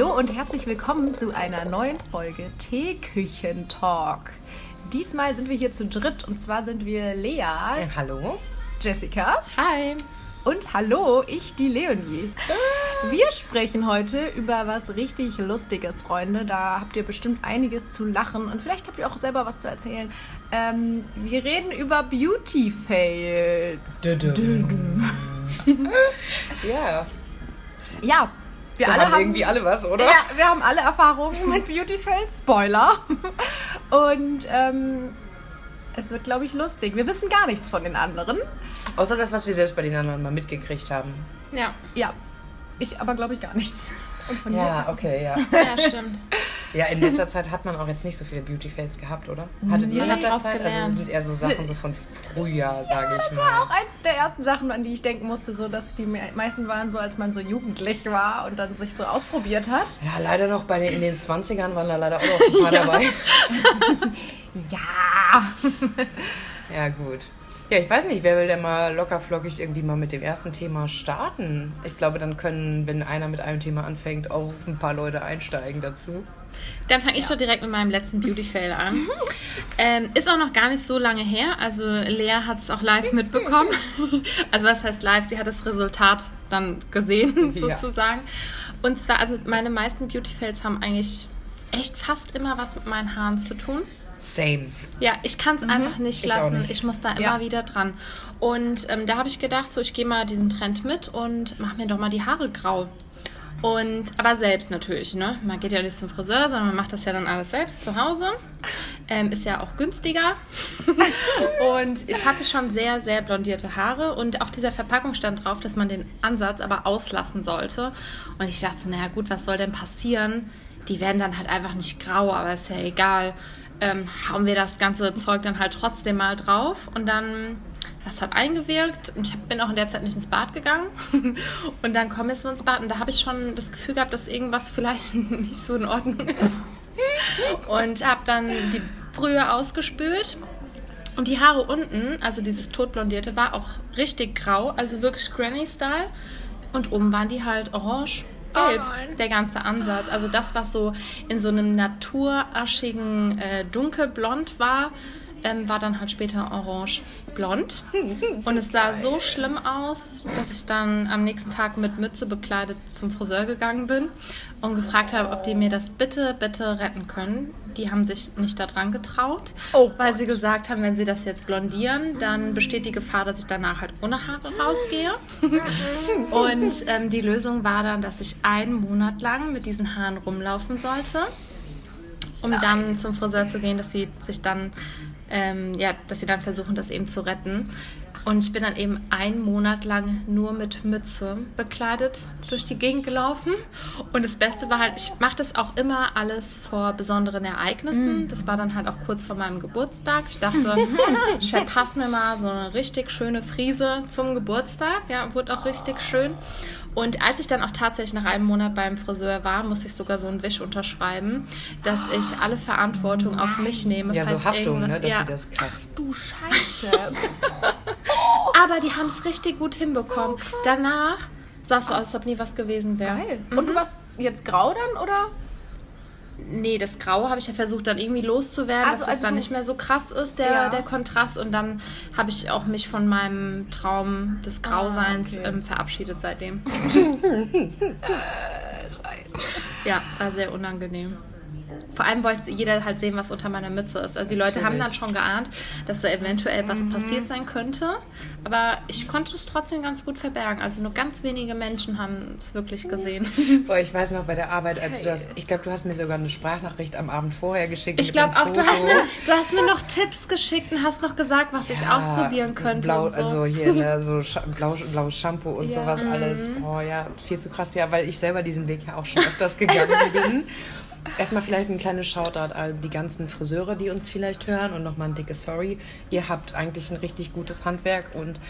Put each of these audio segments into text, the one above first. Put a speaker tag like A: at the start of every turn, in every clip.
A: Hallo und herzlich willkommen zu einer neuen Folge Teeküchen-Talk. Diesmal sind wir hier zu dritt und zwar sind wir Lea,
B: Ja, hallo.
A: Jessica
C: Hi.
A: und hallo, ich die Leonie. Wir sprechen heute über was richtig Lustiges, Freunde. Da habt ihr bestimmt einiges zu lachen und vielleicht habt ihr auch selber was zu erzählen. Ähm, wir reden über Beauty-Fails.
B: Ja,
A: Ja, wir,
B: wir
A: alle
B: haben irgendwie alle was, oder?
A: Ja, wir haben alle Erfahrungen mit Beauty-Fails. Spoiler. Und ähm, es wird, glaube ich, lustig. Wir wissen gar nichts von den anderen.
B: Außer das, was wir selbst bei den anderen mal mitgekriegt haben.
C: Ja,
A: Ja, ich aber, glaube ich, gar nichts. Und von
B: Ja, okay, ja.
C: ja, stimmt.
B: Ja, in letzter Zeit hat man auch jetzt nicht so viele Beauty-Fails gehabt, oder? Hattet ihr in letzter Zeit? Also es sind eher so Sachen so von früher, sage ich
A: Das
B: mal.
A: war auch eins der ersten Sachen, an die ich denken musste, so dass die me- meisten waren so, als man so jugendlich war und dann sich so ausprobiert hat.
B: Ja, leider noch bei den, in den 20ern waren da leider auch noch ein paar dabei.
A: Ja.
B: Ja, gut. Ja, ich weiß nicht, wer will denn mal lockerflockig irgendwie mal mit dem ersten Thema starten? Ich glaube, dann können, wenn einer mit einem Thema anfängt, auch ein paar Leute einsteigen dazu.
C: Dann fange ich doch direkt mit meinem letzten Beauty-Fail an. Ähm, ist auch noch gar nicht so lange her. Also Lea hat es auch live mitbekommen. Also was heißt live? Sie hat das Resultat dann gesehen,
B: Ja.
C: sozusagen. Und zwar, also meine meisten Beauty-Fails haben eigentlich echt fast immer was mit meinen Haaren zu tun.
B: Same.
C: Ja, ich kann es einfach nicht
B: Ich
C: lassen.
B: nicht.
C: Ich muss da immer
A: Ja.
C: wieder dran. Und ähm, da habe ich gedacht, so ich gehe mal diesen Trend mit und mache mir doch mal die Haare grau. Und aber selbst natürlich, ne? Man geht ja nicht zum Friseur, sondern man macht das ja dann alles selbst zu Hause. Ähm, ist ja auch günstiger. und ich hatte schon sehr, sehr blondierte Haare und auf dieser Verpackung stand drauf, dass man den Ansatz aber auslassen sollte. Und ich dachte, naja gut, was soll denn passieren? Die werden dann halt einfach nicht grau, aber ist ja egal. Ähm, hauen wir das ganze Zeug dann halt trotzdem mal drauf und dann das hat eingewirkt und ich bin auch in der Zeit nicht ins Bad gegangen. Und dann komme ich so ins Bad und da habe ich schon das Gefühl gehabt, dass irgendwas vielleicht nicht so in Ordnung ist. Und habe dann die Brühe ausgespült. Und die Haare unten, also dieses totblondierte, war auch richtig grau, also wirklich Granny-Style. Und oben waren die halt orange. Gelb,
A: Oh
C: der ganze Ansatz. Also das, was so in so einem naturaschigen äh, dunkelblond war, ähm, war dann halt später orange-blond. Und es sah so schlimm aus, dass ich dann am nächsten Tag mit Mütze bekleidet zum Friseur gegangen bin und gefragt habe, ob die mir das bitte, bitte retten können. Die haben sich nicht daran getraut,
A: Oh
C: weil sie gesagt haben, wenn sie das jetzt blondieren, dann besteht die Gefahr, dass ich danach halt ohne Haare rausgehe. Und ähm, die Lösung war dann, dass ich einen Monat lang mit diesen Haaren rumlaufen sollte, um dann zum Friseur zu gehen, dass sie sich dann, ähm, ja, dass sie dann versuchen, das eben zu retten. Und ich bin dann eben einen Monat lang nur mit Mütze bekleidet durch die Gegend gelaufen. Und das Beste war halt, ich mache das auch immer alles vor besonderen Ereignissen. Das war dann halt auch kurz vor meinem Geburtstag. Ich dachte, ich verpasse mir mal so eine richtig schöne Frise zum Geburtstag. Ja, wurde auch richtig schön. Und als ich dann auch tatsächlich nach einem Monat beim Friseur war, musste ich sogar so einen Wisch unterschreiben, dass ich alle Verantwortung auf mich nehme.
B: Ja, so Haftung, ne? Dass
C: ja.
B: sie das krass.
A: Du Scheiße.
C: Aber die haben es richtig gut hinbekommen. Danach sah es so aus, als ob nie was gewesen wäre.
A: Geil. Und du warst jetzt grau dann, oder?
C: Nee, das Graue habe ich ja versucht dann irgendwie loszuwerden,
A: Ach
C: dass
A: so,
C: es
A: also
C: dann
A: du-
C: nicht mehr so krass ist, der,
A: Ja.
C: der Kontrast. Und dann habe ich auch mich von meinem Traum des Grauseins
A: okay.
C: ähm, verabschiedet seitdem.
A: Scheiße.
C: Ja, war sehr unangenehm. Vor allem wollte jeder halt sehen, was unter meiner Mütze ist. Also die Leute haben dann
B: Natürlich.
C: schon geahnt, dass da eventuell was
A: Mhm.
C: passiert sein könnte. Aber ich konnte es trotzdem ganz gut verbergen. Also nur ganz wenige Menschen haben es wirklich gesehen.
B: Boah, ich weiß noch bei der Arbeit, als du das, ich glaube, du hast mir sogar eine Sprachnachricht am Abend vorher geschickt.
C: Ich glaube auch, du hast, mir, du hast mir noch Tipps geschickt und hast noch gesagt, was ich
B: Ja,
C: ausprobieren könnte.
B: Blau,
C: und so.
B: Also hier ne, so blau, blaues Shampoo und
A: Ja.
B: sowas alles.
C: Mhm.
B: Boah, ja, viel zu krass. Ja, weil ich selber diesen Weg ja auch schon öfters gegangen bin. Erstmal vielleicht ein kleines Shoutout an die ganzen Friseure, die uns vielleicht hören und nochmal ein dickes Sorry. Ihr habt eigentlich ein richtig gutes Handwerk und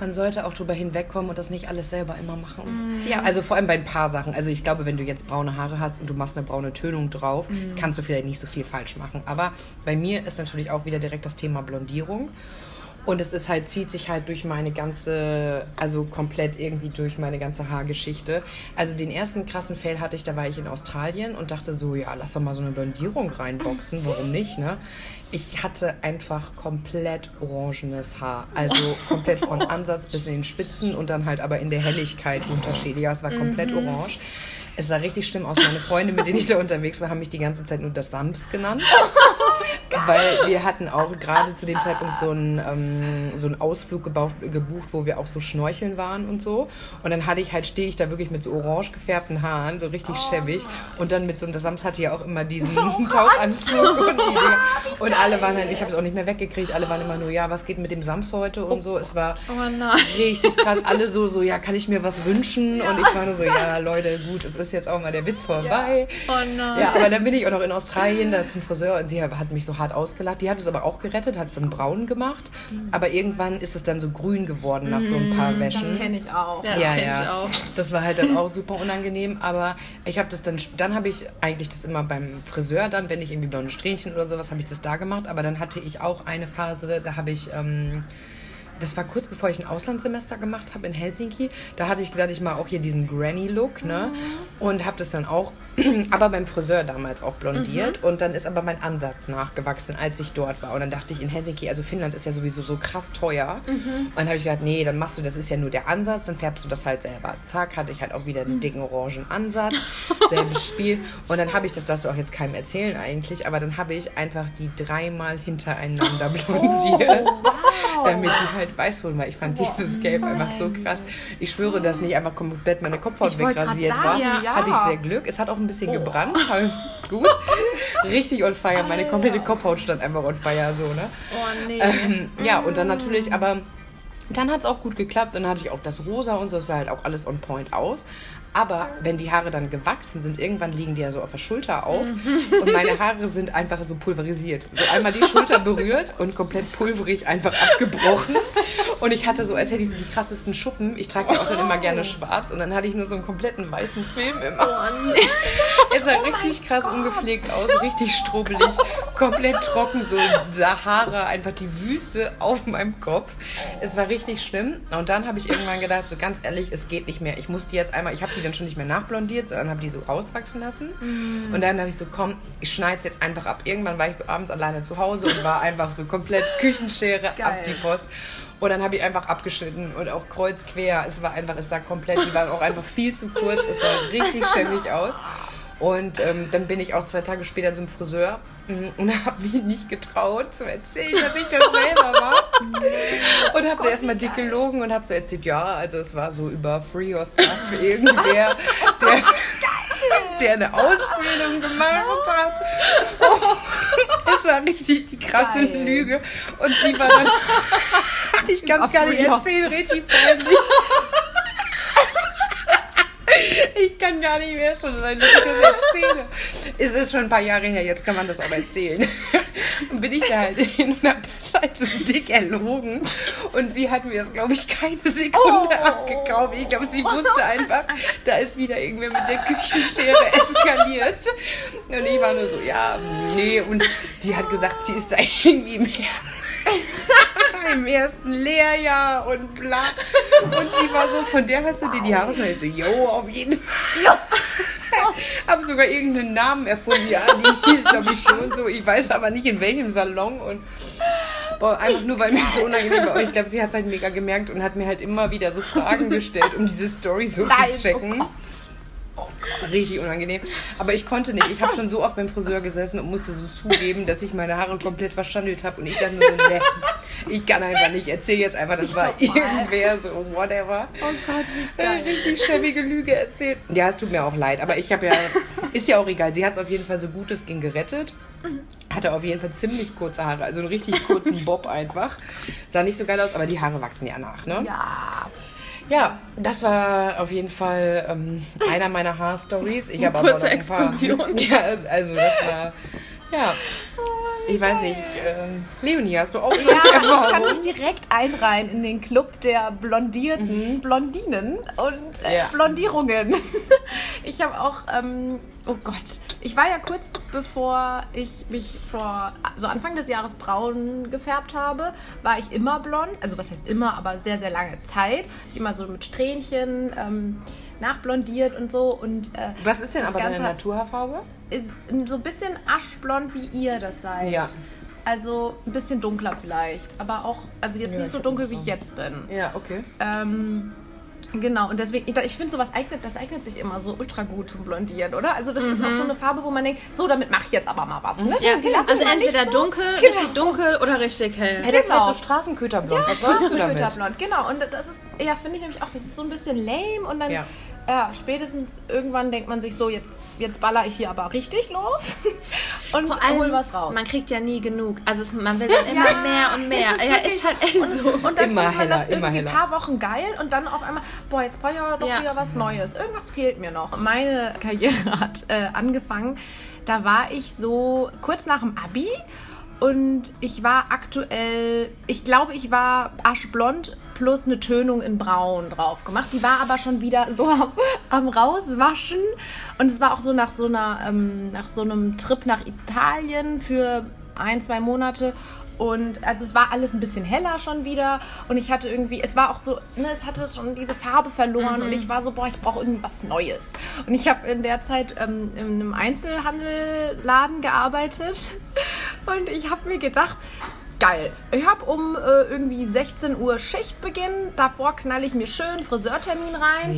B: man sollte auch drüber hinwegkommen und das nicht alles selber immer machen.
C: Ja.
B: Also vor allem bei ein paar Sachen. Also ich glaube, wenn du jetzt braune Haare hast und du machst eine braune Tönung drauf, kannst du vielleicht nicht so viel falsch machen. Aber bei mir ist natürlich auch wieder direkt das Thema Blondierung. Und es ist halt, zieht sich halt durch meine ganze, also komplett irgendwie durch meine ganze Haargeschichte. Also den ersten krassen Fail hatte ich, da war ich in Australien und dachte so, ja, lass doch mal so eine Blondierung reinboxen, warum nicht, ne? Ich hatte einfach komplett orangenes Haar. Also komplett von Ansatz bis in den Spitzen und dann halt aber in der Helligkeit unterschiedlich. Ja, es war komplett orange. Es sah richtig schlimm aus. Meine Freunde, mit denen ich da unterwegs war, haben mich die ganze Zeit nur das Sams genannt. Weil wir hatten auch gerade zu dem Zeitpunkt so einen, ähm, so einen Ausflug gebucht, gebucht, wo wir auch so schnorcheln waren und so. Und dann hatte ich halt, stehe ich da wirklich mit so orange gefärbten Haaren, so richtig schäbig. Und dann mit so, und das Sams hatte ja auch immer diesen Tauchanzug und die. Und alle waren halt, ich habe es auch nicht mehr weggekriegt, alle waren immer nur, ja, was geht mit dem Sams heute und so. Es war
C: Oh
B: richtig krass. Alle so, so, ja, kann ich mir was wünschen? Und ich war nur so, ja, Leute, gut, es ist jetzt auch mal der Witz vorbei.
C: Oh nein.
B: Ja, aber dann bin ich auch noch in Australien da zum Friseur und sie hat mich so hart ausgelacht. Die hat es aber auch gerettet, hat es in braun gemacht. Aber irgendwann ist es dann so grün geworden nach so ein paar Wäschen.
A: Das kenne ich auch.
C: Ja, das kenn ich auch.
B: Das war halt dann auch super unangenehm, aber ich habe das dann, dann habe ich eigentlich das immer beim Friseur dann, wenn ich irgendwie blonde Strähnchen oder sowas, habe ich das da gemacht. Aber dann hatte ich auch eine Phase, da habe ich, ähm, das war kurz bevor ich ein Auslandssemester gemacht habe in Helsinki. Da hatte ich gedacht, ich mache auch hier diesen Granny-Look, ne? Und habe das dann auch, aber beim Friseur damals auch blondiert. Und dann ist aber mein Ansatz nachgewachsen, als ich dort war. Und dann dachte ich in Helsinki, also Finnland ist ja sowieso so krass teuer. Und dann habe ich gedacht, nee, dann machst du, das ist ja nur der Ansatz, dann färbst du das halt selber. Zack, hatte ich halt auch wieder einen dicken orangen Ansatz. Selbes Spiel. Und dann habe ich, das darfst du auch jetzt keinem erzählen eigentlich, aber dann habe ich einfach die dreimal hintereinander blondiert. Damit die halt weiß wurde, weil ich fand dieses Gelb einfach so krass. Ich schwöre, dass nicht einfach komplett meine Kopfhaut wegrasiert war.
A: ja.
B: Hatte ich sehr Glück. Es hat auch ein bisschen gebrannt. aber Gut. Richtig on fire. Meine komplette Kopfhaut stand einfach on fire, so, ne?
C: Oh nee.
B: Ähm, ja, und dann natürlich, aber dann hat es auch gut geklappt. Dann hatte ich auch das Rosa und so, es sah halt auch alles on point aus. Aber wenn die Haare dann gewachsen sind, irgendwann liegen die ja so auf der Schulter auf und meine Haare sind einfach so pulverisiert. So einmal die Schulter berührt und komplett pulverig einfach abgebrochen. Und ich hatte so, als hätte ich so die krassesten Schuppen. Ich trage ja auch dann immer gerne schwarz und dann hatte ich nur so einen kompletten weißen Film immer. Es sah richtig krass ungepflegt aus, richtig strubbelig, komplett trocken, so Sahara, einfach die Wüste auf meinem Kopf. Es war richtig schlimm. Und dann habe ich irgendwann gedacht, so ganz ehrlich, es geht nicht mehr. Ich muss die jetzt einmal, ich habe die dann schon nicht mehr nachblondiert, sondern habe die so rauswachsen lassen. Und dann dachte ich so, komm, ich schneide es jetzt einfach ab. Irgendwann war ich so abends alleine zu Hause und war einfach so komplett Küchenschere ab
A: Geil.
B: die Post. Und dann habe ich einfach abgeschnitten und auch kreuz quer. Es war einfach, es sah komplett, die waren auch einfach viel zu kurz. Es sah richtig schäbig aus. Und ähm, dann bin ich auch zwei Tage später zum Friseur mm, und habe mich nicht getraut zu erzählen, dass ich das selber war. Und habe erstmal dick gelogen und habe so erzählt, ja, also es war so über Free or Stuff irgendwer, der, der eine Ausbildung gemacht hat. Es war richtig die krasse
A: Geil.
B: Lüge. Und die war dann, ich kann es gar nicht erzählen, richtig peinlich. Ich kann gar nicht mehr schon sein, dass ich das erzähle. Es ist schon ein paar Jahre her, jetzt kann man das auch erzählen. Und bin ich da halt hin und hab das halt so dick erlogen. Und sie hat mir das, glaube ich, keine Sekunde
A: Oh.
B: abgekauft. Ich glaube, sie wusste einfach, da ist wieder irgendwer mit der Küchenschere eskaliert. Und ich war nur so, ja, nee. Und die hat gesagt, sie ist da irgendwie mehr im ersten Lehrjahr und bla. Und sie war so, von der hast du dir die Haare schon. Ich so, yo, auf jeden Fall. Hab sogar irgendeinen Namen erfunden. Ja, die hieß, glaube ich, so und so. Ich weiß aber nicht, in welchem Salon. Und boah, einfach nur, weil mir so unangenehm war. Ich glaube, sie hat es halt mega gemerkt und hat mir halt immer wieder so Fragen gestellt, um diese Story so
A: Nein,
B: zu checken.
A: oh
B: Richtig unangenehm. Aber ich konnte nicht. Ich habe schon so oft beim Friseur gesessen und musste so zugeben, dass ich meine Haare komplett verschandelt habe. Und ich dachte nur so, nee, ich kann einfach nicht. Erzähl jetzt einfach, das war irgendwer, so whatever.
A: Oh Gott, wie
B: Äh,
A: geil.
B: Richtig schäbige Lüge erzählt. Ja, es tut mir auch leid. Aber ich habe ja, ist ja auch egal. Sie hat es auf jeden Fall so gut es ging gerettet. Hatte auf jeden Fall ziemlich kurze Haare, also einen richtig kurzen Bob einfach. Sah nicht so geil aus, aber die Haare wachsen ja nach, ne?
A: Ja.
B: Ja, das war auf jeden Fall ähm, einer meiner Haarstories. Ich habe aber
C: Kurze
B: noch ein paar-
C: Exkursion.
B: Ja, also das war, ja, ich weiß nicht. Ähm, Leonie, hast du auch irgendwelche
A: Ja, ich kann
B: Erfahrungen?
A: mich direkt einreihen in den Club der blondierten Blondinen und äh,
B: Ja.
A: Blondierungen. Ich habe auch ähm, oh Gott, ich war ja kurz bevor ich mich vor so Anfang des Jahres braun gefärbt habe, war ich immer blond. Also was heißt immer, aber sehr, sehr lange Zeit. Ich immer so mit Strähnchen ähm, nachblondiert und so. Und, äh,
B: Was ist denn
A: das
B: aber deine
A: Ganze
B: Naturhaarfarbe?
A: Ist so ein bisschen aschblond, wie ihr das seid.
B: Ja.
A: Also ein bisschen dunkler vielleicht, aber auch, also jetzt
B: Ja,
A: nicht
B: ich
A: so dunkel, wie ich jetzt bin.
B: Ja, okay.
A: Ähm, genau, und deswegen, ich- finde, sowas eignet, das eignet sich immer so ultra gut zum Blondieren, oder? Also das ist auch so eine Farbe, wo man denkt, so, damit mache ich jetzt aber mal was, ne?
C: Ja,
A: Die lassen
C: also entweder
A: so-
C: dunkel,
A: Genau.
C: richtig dunkel oder richtig hell.
B: Hey, das ist
A: Genau.
B: halt so Straßenköterblond. Was sollst du damit?
A: Glitterblond, genau. Und das ist, ja, finde ich nämlich auch, das ist so ein bisschen lame und dann,
B: Ja.
A: Ja, spätestens irgendwann denkt man sich so, jetzt, jetzt baller ich hier aber richtig los und
C: Vor allem,
A: hol was raus.
C: man kriegt ja nie genug. Also es, man will dann immer
A: Ja,
C: mehr und mehr.
A: es ist
C: ja, ist halt echt
A: und,
C: so.
A: und dann
B: Immer
A: findet man das
B: heller, immer
A: irgendwie ein paar Wochen geil und dann auf einmal, boah, jetzt brauche ich aber doch
C: Ja.
A: wieder was Neues. Irgendwas fehlt mir noch. Meine Karriere hat äh, angefangen, da war ich so kurz nach dem Abi und ich war aktuell, ich glaube, ich war aschblond plus eine Tönung in braun drauf gemacht. Die war aber schon wieder so am, am rauswaschen und es war auch so nach so einer, ähm, nach so einem Trip nach Italien für ein, zwei Monate. Und also es war alles ein bisschen heller schon wieder. Und ich hatte irgendwie, es war auch so, ne, es hatte schon diese Farbe verloren. Und ich war so, boah, ich brauche irgendwie was Neues. Und ich habe in der Zeit ähm, in einem Einzelhandelladen gearbeitet. Und ich habe mir gedacht, geil. Ich habe um äh, irgendwie 16 Uhr Schichtbeginn. Davor knall ich mir schön Friseurtermin rein.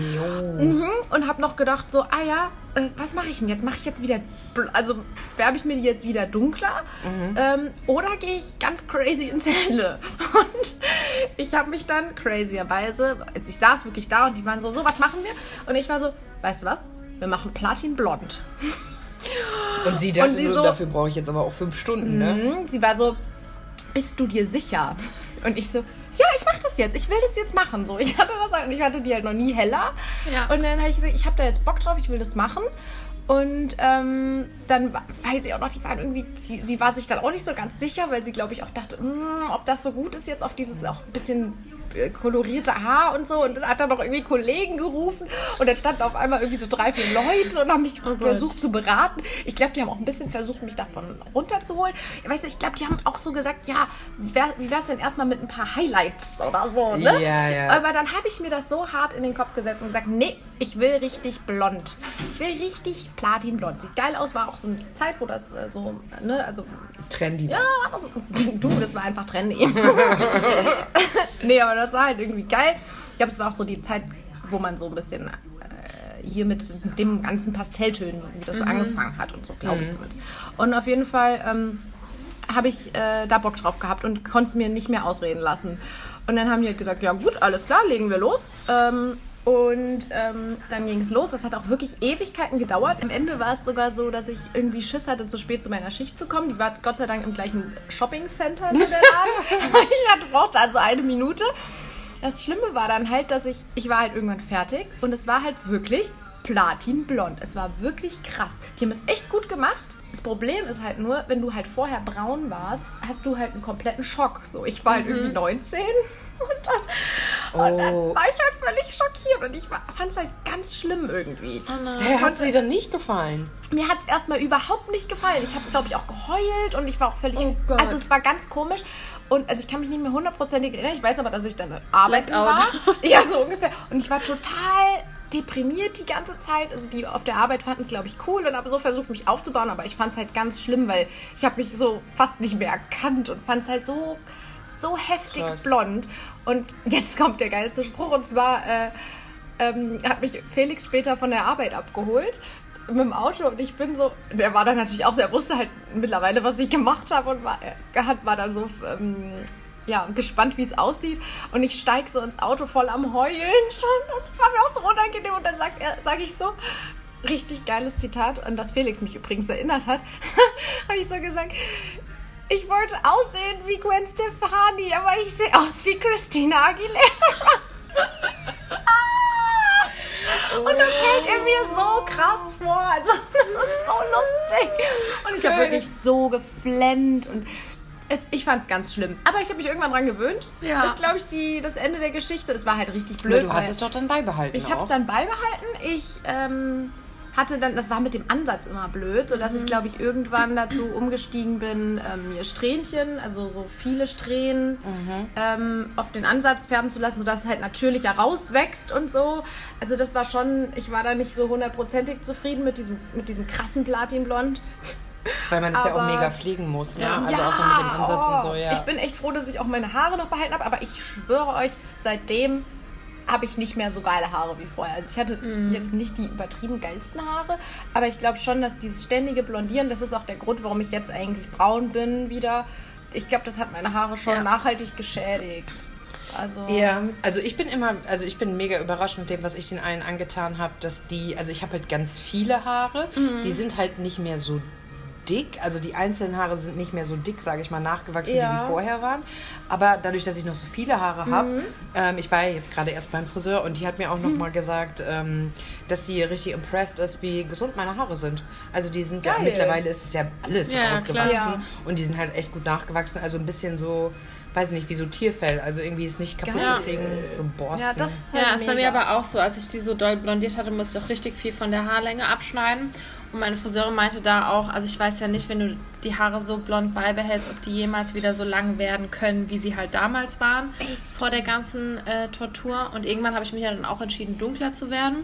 A: Mhm. Und habe noch gedacht, so, ah ja, äh, was mache ich denn jetzt? Mache ich jetzt wieder, also färbe ich mir die jetzt wieder dunkler? Ähm, oder gehe ich ganz crazy ins Helle? Und ich habe mich dann crazierweise, also ich saß wirklich da und die waren so, so, was machen wir? Und ich war so, weißt du was? Wir machen Platinblond.
B: Und sie dachte,
A: Und sie so-
B: dafür brauche ich jetzt aber auch fünf Stunden, ne?
A: Mhm. Sie war so, bist du dir sicher? Und ich so, ja, ich mache das jetzt. Ich will das jetzt machen. So, ich hatte das halt, und ich hatte die halt noch nie heller.
C: Ja.
A: Und dann habe ich gesagt, ich habe da jetzt Bock drauf, ich will das machen. Und ähm, dann weiß ich auch noch, die waren irgendwie, sie, sie war sich dann auch nicht so ganz sicher, weil sie, glaube ich, auch dachte, "Mm, ob das so gut ist jetzt auf dieses auch ein bisschen kolorierte Haar und so. Und dann hat er noch irgendwie Kollegen gerufen und dann standen auf einmal irgendwie so drei, vier Leute und haben mich
C: Oh
A: versucht zu beraten. Ich glaube, die haben auch ein bisschen versucht, mich davon runterzuholen. Weißt du, ich glaube, die haben auch so gesagt, ja, wie wär's denn erstmal mit ein paar Highlights oder so, ne?
B: Ja, ja.
A: Aber dann habe ich mir das so hart in den Kopf gesetzt und gesagt, nee, ich will richtig blond. Ich will richtig platinblond. Sieht geil aus, war auch so eine Zeit, wo das äh, so, ne, also
B: Trendy.
A: ja, das, du, das war einfach trendy. nee, aber das war halt irgendwie geil. Ich glaube, es war auch so die Zeit, wo man so ein bisschen äh, hier mit dem ganzen Pastelltönen, wie das so angefangen hat und so, glaube ich zumindest. Und auf jeden Fall ähm, habe ich äh, da Bock drauf gehabt und konnte es mir nicht mehr ausreden lassen. Und dann haben die halt gesagt, ja gut, alles klar, legen wir los. Ähm, und ähm, dann ging es los. Das hat auch wirklich Ewigkeiten gedauert. Am Ende war es sogar so, dass ich irgendwie Schiss hatte, zu spät zu meiner Schicht zu kommen. Die war Gott sei Dank im gleichen Shopping-Center in der Laden. ich hatte, brauchte also eine Minute. Das Schlimme war dann halt, dass ich, ich war halt irgendwann fertig und es war halt wirklich platinblond. Es war wirklich krass. Die haben es echt gut gemacht. Das Problem ist halt nur, wenn du halt vorher braun warst, hast du halt einen kompletten Schock. So, ich war halt irgendwie 19 und dann, und dann
B: Oh.
A: war ich halt völlig schockiert und ich fand es halt ganz schlimm irgendwie.
C: Oh nein.
B: Hey, hat sie dann nicht gefallen?
A: Mir hat es erstmal überhaupt nicht gefallen. Ich habe, glaube ich, auch geheult und ich war auch völlig.
C: Oh Gott.
A: also es war ganz komisch. Und also ich kann mich nicht mehr hundertprozentig erinnern. Ich weiß aber, dass ich dann arbeiten
C: Blackout.
A: war. Ja, so ungefähr. Und ich war total deprimiert die ganze Zeit. Also die auf der Arbeit fanden es, glaube ich, cool und haben so versucht, mich aufzubauen. Aber ich fand es halt ganz schlimm, weil ich habe mich so fast nicht mehr erkannt und fand es halt so, so heftig
B: Krass.
A: blond. Und jetzt kommt der geilste Spruch. Und zwar äh, ähm, hat mich Felix später von der Arbeit abgeholt mit dem Auto und ich bin so, der war dann natürlich auch so, er wusste halt mittlerweile, was ich gemacht habe und war, er hat, war dann so ähm, ja, gespannt, wie es aussieht und ich steige so ins Auto voll am Heulen schon und es war mir auch so unangenehm und dann sagt er, sage ich so, richtig geiles Zitat, an das Felix mich übrigens erinnert hat, habe ich so gesagt, ich wollte aussehen wie Gwen Stefani, aber ich sehe aus wie Christina Aguilera. Und das hält er mir so krass vor. Also, das ist so lustig. Und ich habe wirklich so geflennt und es, ich fand es ganz schlimm. Aber ich habe mich irgendwann dran gewöhnt.
C: Ja.
A: Das ist, glaube ich, die, das Ende der Geschichte. Es war halt richtig
B: Aber
A: blöd.
B: du hast es doch dann beibehalten.
A: ich habe es dann beibehalten. Ich ähm, hatte dann, das war mit dem Ansatz immer blöd, sodass ich, glaube ich, irgendwann dazu umgestiegen bin, ähm, mir Strähnchen, also so viele Strähnen, ähm, auf den Ansatz färben zu lassen, sodass es halt natürlicher rauswächst und so. Also das war schon, ich war da nicht so hundertprozentig zufrieden mit diesem, mit diesem krassen Platinblond.
B: Weil man das ja auch mega pflegen muss, ne?
A: Ja.
B: Also auch dann mit dem Ansatz
A: oh,
B: und so, ja.
A: Ich bin echt froh, dass ich auch meine Haare noch behalten habe, aber ich schwöre euch, seitdem habe ich nicht mehr so geile Haare wie vorher. Also ich hatte
B: Mhm.
A: jetzt nicht die übertrieben geilsten Haare, aber ich glaube schon, dass dieses ständige Blondieren, das ist auch der Grund, warum ich jetzt eigentlich braun bin wieder. Ich glaube, das hat meine Haare schon
C: Ja.
A: nachhaltig geschädigt. Also
B: Ja, also ich bin immer, also ich bin mega überrascht mit dem, was ich den allen angetan habe, dass die, also ich habe halt ganz viele Haare,
A: Mhm.
B: die sind halt nicht mehr so dick, also die einzelnen Haare sind nicht mehr so dick, sage ich mal, nachgewachsen,
A: Ja.
B: wie sie vorher waren. Aber dadurch, dass ich noch so viele Haare habe,
A: Mhm.
B: ähm, ich war ja jetzt gerade erst beim Friseur und die hat mir auch noch mal gesagt, ähm, dass sie richtig impressed ist, wie gesund meine Haare sind. Also die sind ja,
A: Geil.
B: mittlerweile ist es ja alles
C: Ja, klar.
B: ausgewachsen
A: Ja.
B: und die sind halt echt gut nachgewachsen, also ein bisschen so, weiß ich nicht, wie so Tierfell, also irgendwie ist nicht kaputt
A: Geil.
B: zu kriegen, so Borsten.
A: Ja, das ist halt
C: Ja, ist bei mir aber auch so. Als ich die so doll blondiert hatte, musste ich auch richtig viel von der Haarlänge abschneiden. Und meine Friseurin meinte da auch, also ich weiß ja nicht, wenn du die Haare so blond beibehältst, ob die jemals wieder so lang werden können, wie sie halt damals waren, vor der ganzen äh, Tortur. Und irgendwann habe ich mich ja dann auch entschieden, dunkler zu werden.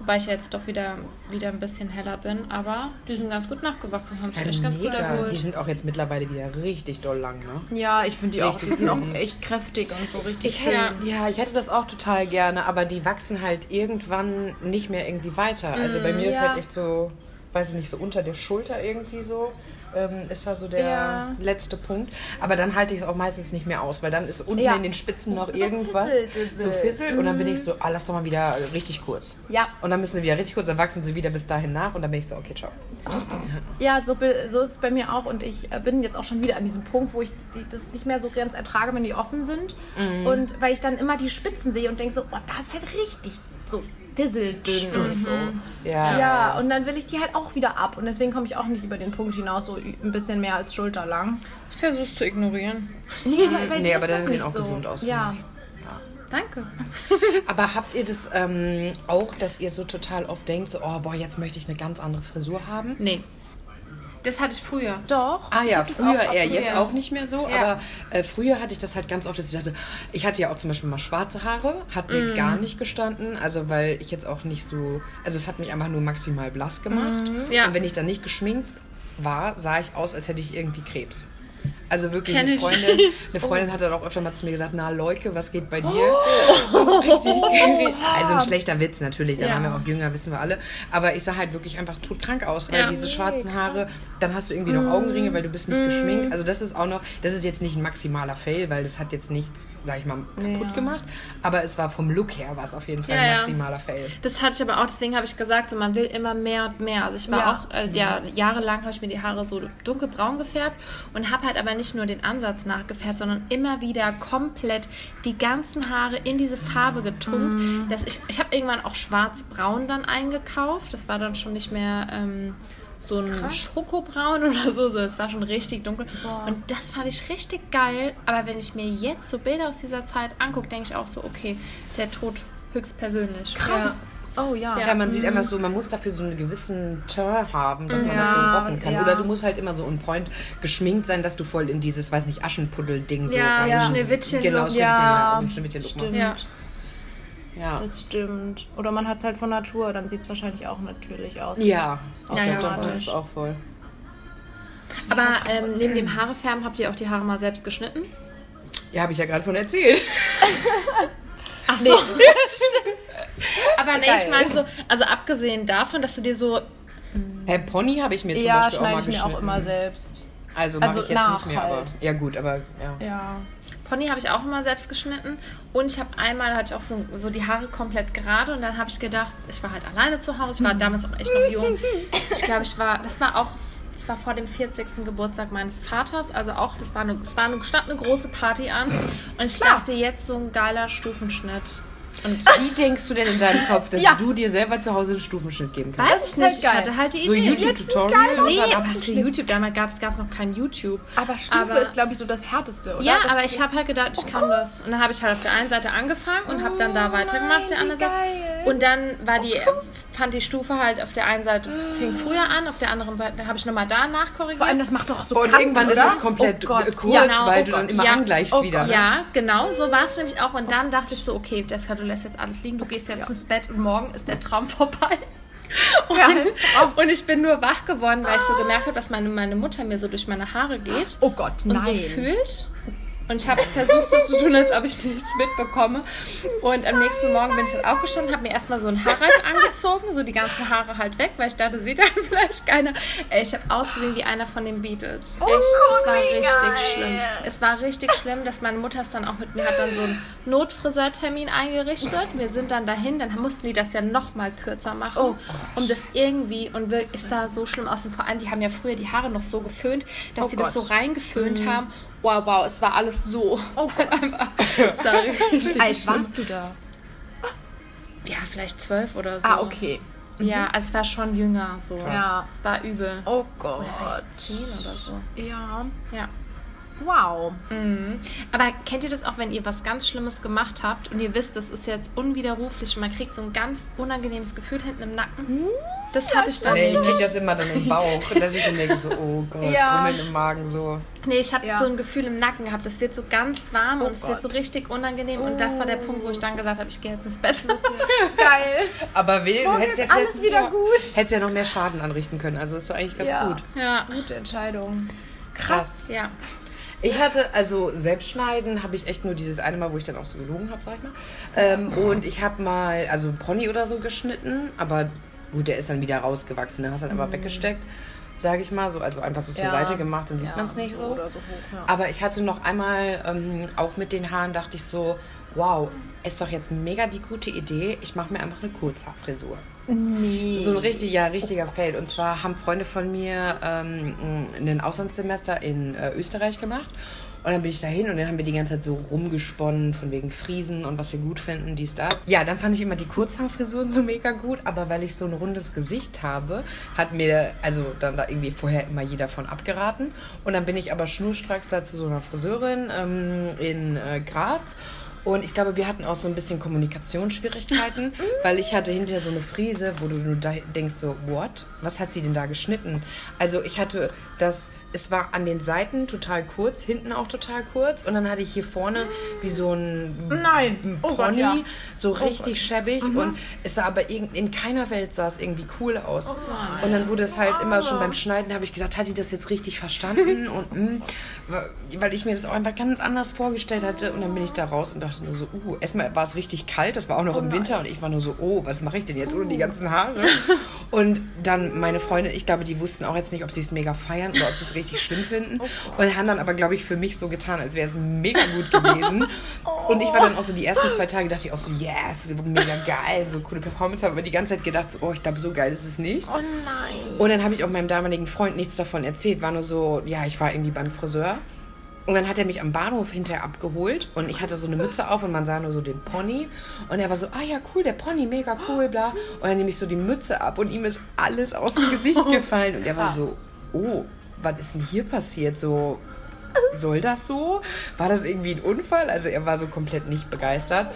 C: Wobei ich ja jetzt doch wieder, wieder ein bisschen heller bin. Aber die sind ganz gut nachgewachsen, haben sich
B: Ja,
C: echt ganz gut
B: mega.
C: erholt.
B: Die sind auch jetzt mittlerweile wieder richtig doll lang, ne?
A: Ja, ich finde die auch, die
B: Richtig
A: sind auch echt kräftig und so richtig
B: Ich
A: schön.
B: hätte, ja, ich hätte das auch total gerne, aber die wachsen halt irgendwann nicht mehr irgendwie weiter. Also bei mir ist
A: ja.
B: halt echt so, weiß ich nicht, so unter der Schulter irgendwie so. Ähm, ist da so der
A: Ja.
B: letzte Punkt. Aber dann halte ich es auch meistens nicht mehr aus, weil dann ist unten
A: Ja.
B: in den Spitzen noch
A: So
B: irgendwas
A: fisselt
B: so fisselt und dann bin ich so, ah, lass doch mal wieder richtig kurz.
A: Ja,
B: Und dann müssen sie wieder richtig kurz, dann wachsen sie wieder bis dahin nach und dann bin ich so, okay, ciao.
A: Ja, so, so ist es bei mir auch. Und ich äh, bin jetzt auch schon wieder an diesem Punkt, wo ich die, das nicht mehr so ganz ertrage, wenn die offen sind.
B: Mhm.
A: Und weil ich dann immer die Spitzen sehe und denke so, oh, das ist halt richtig so fisseldünn und so.
B: Ja.
A: Ja, und dann will ich die halt auch wieder ab. Und deswegen komme ich auch nicht über den Punkt hinaus, so ein bisschen mehr als schulterlang.
C: Ich versuche es zu ignorieren.
A: Nee, bei
B: nee,
A: dir
B: aber dann sehen auch
A: so.
B: gesund aus,
A: Ja.
C: Danke.
B: Aber habt ihr das ähm, auch, dass ihr so total oft denkt, so, oh, boah, jetzt möchte ich eine ganz andere Frisur haben?
C: Nee. Das hatte ich früher.
A: Doch.
B: Ah ja, früher eher, jetzt auch nicht mehr so,
C: Ja.
B: aber äh, früher hatte ich das halt ganz oft, dass ich dachte, ich hatte ja auch zum Beispiel mal schwarze Haare, hat mir gar nicht gestanden, also weil ich jetzt auch nicht so, also es hat mich einfach nur maximal blass gemacht
C: Ja.
B: und wenn ich dann nicht geschminkt war, sah ich aus, als hätte ich irgendwie Krebs. Also wirklich eine. Freundin, eine Freundin hat dann auch öfter mal zu mir gesagt, na Leuke, was geht bei dir?
C: Richtig.
B: Also ein schlechter Witz natürlich, dann
C: Ja.
B: waren wir auch jünger, wissen wir alle. Aber ich sah halt wirklich einfach todkrank aus, weil
C: Ja.
B: diese schwarzen Haare, dann hast du irgendwie noch Augenringe, weil du bist nicht geschminkt. Also das ist auch noch, das ist jetzt nicht ein maximaler Fail, weil das hat jetzt nichts, sag ich mal, kaputt
A: Ja.
B: gemacht. Aber es war vom Look her, war es auf jeden Fall ein maximaler Fail.
C: Das hatte ich aber auch, deswegen habe ich gesagt, so, man will immer mehr und mehr. Also ich war
A: Ja.
C: auch, äh, ja, jahrelang habe ich mir die Haare so dunkelbraun gefärbt und habe halt aber nicht nur den Ansatz nachgefärbt, sondern immer wieder komplett die ganzen Haare in diese Farbe getunkt. Dass ich ich habe irgendwann auch schwarz-braun dann eingekauft. Das war dann schon nicht mehr... Ähm, so ein Schokobraun oder so, so, es war schon richtig dunkel. Und das fand ich richtig geil. Aber wenn ich mir jetzt so Bilder aus dieser Zeit angucke, denke ich auch so, okay, der Tod höchstpersönlich.
A: Krass. Oh ja.
B: Ja, man sieht einfach so, man muss dafür so einen gewissen Turn haben, dass man das so
A: Ja,
B: rocken kann.
A: ja.
B: Oder du musst halt immer so on point geschminkt sein, dass du voll in dieses, weiß nicht, Aschenpuddel-Ding so
C: Ja,
B: rein-
A: ja.
C: Schneewittchen-Look.
B: Genau, Schneewittchen,
A: Ja,
B: ja, so ein Schneewittchen-Look machst.
A: stimmt.
C: Ja.
B: Ja.
A: Das stimmt. Oder man hat es halt von Natur, dann sieht es wahrscheinlich auch natürlich aus.
B: Ja,
C: Ja, ja,
B: doch, das ist auch voll.
C: Aber ähm, neben dem Haarefärben habt ihr auch die Haare mal selbst geschnitten?
B: Ja, habe ich ja gerade von erzählt.
C: Ach so, stimmt. Aber nee,
A: Geil.
C: ich meine so, also abgesehen davon, dass du dir so,
B: Herr Pony habe ich mir zum
A: Ja,
B: Beispiel auch mal
A: schneide ich mir
B: geschnitten.
A: auch immer selbst.
B: Also mache
A: Also
B: ich jetzt
A: nach
B: nicht mehr, aber
A: halt.
B: ja gut, aber ja.
A: Ja.
C: Pony habe ich auch immer selbst geschnitten und ich habe einmal hatte ich auch so, so die Haare komplett gerade und dann habe ich gedacht, ich war halt alleine zu Hause, ich war damals auch echt noch jung. Ich glaube, ich war, das war auch, das war vor dem 40. Geburtstag meines Vaters, also auch, das war eine, es war eine, stand eine große Party an und ich
A: Klar.
C: dachte jetzt so ein geiler Stufenschnitt. Und
B: Wie denkst du denn in deinem Kopf, dass
A: Ja.
B: du dir selber zu Hause einen Stufenschnitt geben kannst?
C: weiß ich
A: halt
C: nicht, ich
A: geil.
C: hatte halt die
B: so
C: Idee.
B: YouTube-Tutorial?
C: Nee, was für YouTube? Damals gab es noch kein YouTube.
A: Aber Stufe
C: Aber-
A: ist, glaube ich, so das Härteste, oder?
C: Ja,
A: das
C: aber ich habe halt gedacht, ich kann das. Und dann habe ich halt auf der einen Seite angefangen und habe dann da
A: Oh
C: weitergemacht, auf der anderen Seite. Und dann war die fand die Stufe halt auf der einen Seite fing früher an, auf der anderen Seite habe ich nochmal da nachkorrigiert.
A: Vor allem, das macht doch auch so
B: Und
A: Kanten,
B: irgendwann ist
A: oder?
B: es komplett
A: oh Gott.
B: kurz,
A: Ja,
C: Genau,
B: weil
C: oh
B: du dann
C: Gott,
B: immer
C: ja.
B: angleichst
A: Oh
B: wieder. Ne?
C: Ja, genau, so war es nämlich auch. Und dann dachte ich so, okay, Jessica, du lässt jetzt alles liegen, du gehst jetzt
A: Ja.
C: ins Bett und morgen ist der Traum vorbei. Und,
A: Ja,
C: und ich bin nur wach geworden, weil ich so gemerkt habe, dass meine, meine Mutter mir so durch meine Haare geht
A: Oh Gott,
C: und
A: nein.
C: so fühlt. Und ich habe versucht so zu tun, als ob ich nichts mitbekomme. Und am nächsten Morgen bin ich halt aufgestanden, habe mir erstmal so einen Haarreif angezogen, so die ganzen Haare halt weg, weil ich dachte, sieht dann vielleicht keiner. Ey, ich habe ausgesehen wie einer von den Beatles. Echt,
A: Oh
C: es war richtig schlimm. Es war richtig schlimm, dass meine Mutter es dann auch mit mir hat dann so einen Notfriseurtermin eingerichtet. Wir sind dann dahin, dann mussten die das ja noch mal kürzer machen,
A: Oh
C: um das irgendwie und wirklich, es sah so schlimm aus. Und vor allem, die haben ja früher die Haare noch so geföhnt, dass
A: Oh
C: sie das so reingeföhnt haben. Wow, wow, es war alles so.
A: Oh Gott.
C: Richtig
A: Wie alt warst du da?
C: Ja, vielleicht zwölf oder so.
A: Ah, okay.
C: Ja, also es war schon jünger so.
A: Ja.
C: Es war übel.
A: Oh Gott.
C: Oder vielleicht zehn oder so.
A: Ja.
C: Ja.
A: Wow.
C: Mhm. Aber kennt ihr das auch, wenn ihr was ganz Schlimmes gemacht habt und ihr wisst, das ist jetzt unwiderruflich und man kriegt so ein ganz unangenehmes Gefühl hinten im Nacken? Das hatte ich dann
B: Nee, ich krieg
C: nicht.
B: das immer dann im Bauch, dass ich dann denke so, oh Gott,
A: Ja.
B: Grummeln im Magen so.
C: Nee, ich habe
A: Ja.
C: so ein Gefühl im Nacken gehabt. Das wird so ganz warm
A: Oh
C: und es wird so richtig unangenehm. Und das war der Punkt, wo ich dann gesagt habe, ich gehe jetzt ins Bett.
A: Geil.
B: Aber will, du hättest
A: ist
B: ja
A: alles wieder
B: ja,
A: gut.
B: Hättest ja noch mehr Schaden anrichten können, also ist doch eigentlich ganz
A: Ja.
B: gut.
C: Ja.
A: Gute Entscheidung.
B: Krass.
C: Ja.
B: Ich hatte, also Selbstschneiden habe ich echt nur dieses eine Mal, wo ich dann auch so gelogen habe, sag ich mal. Ähm, und ich habe mal, also Pony oder so geschnitten, aber gut, der ist dann wieder rausgewachsen, den hast dann aber weggesteckt, sage ich mal, so, also einfach so zur
A: Ja.
B: Seite gemacht, dann sieht
A: Ja,
B: man es nicht so.
A: So hoch, ja.
B: Aber ich hatte noch einmal, ähm, auch mit den Haaren, dachte ich so, wow, ist doch jetzt mega die gute Idee, ich mache mir einfach eine Kurzhaarfrisur.
A: Nee.
B: So ein richtig, ja, richtiger Fail. Und zwar haben Freunde von mir ähm, ein Auslandssemester in äh, Österreich gemacht. Und dann bin ich dahin und dann haben wir die ganze Zeit so rumgesponnen von wegen Friesen und was wir gut finden, dies, das. Ja, dann fand ich immer die Kurzhaarfrisuren so mega gut, aber weil ich so ein rundes Gesicht habe, hat mir also dann da irgendwie vorher immer jeder von abgeraten. Und dann bin ich aber schnurstracks da zu so einer Friseurin ähm, in äh, Graz. Und ich glaube, wir hatten auch so ein bisschen Kommunikationsschwierigkeiten, weil ich hatte hinterher so eine Frise, wo du nur da denkst so, what? Was hat sie denn da geschnitten? Also ich hatte das, es war an den Seiten total kurz, hinten auch total kurz und dann hatte ich hier vorne wie so ein
A: Nein. Oh Gott,
B: Pony,
A: ja.
B: so richtig schäbig und es sah aber irg- in keiner Welt sah es irgendwie cool aus. und dann wurde es halt immer schon beim Schneiden, habe ich gedacht, hat die das jetzt richtig verstanden? und mm, wa- weil ich mir das auch einfach ganz anders vorgestellt hatte und dann bin ich da raus und dachte nur so, uh, erstmal war es richtig kalt, das war auch noch im Winter und ich war nur so, oh, was mache ich denn jetzt ohne die ganzen Haare? und dann meine Freundin, ich glaube, die wussten auch jetzt nicht, ob sie es mega feiern oder ob sie es richtig schlimm finden und haben dann aber, glaube ich, für mich so getan, als wäre es mega gut gewesen. Und ich war dann auch so die ersten zwei Tage, dachte ich auch so, yes, mega geil, so coole Performance, habe aber die ganze Zeit gedacht, so, oh, ich glaube, so geil ist es nicht.
A: Oh nein.
B: Und dann habe ich auch meinem damaligen Freund nichts davon erzählt, war nur so, ja, ich war irgendwie beim Friseur. Und dann hat er mich am Bahnhof hinterher abgeholt und ich hatte so eine Mütze auf und man sah nur so den Pony. Und er war so, ah ja, cool, der Pony, mega cool, bla. Und dann nehme ich so die Mütze ab und ihm ist alles aus dem Gesicht gefallen. Und er war so, oh, was ist denn hier passiert? So, soll das so? War das irgendwie ein Unfall? Also er war so komplett nicht begeistert.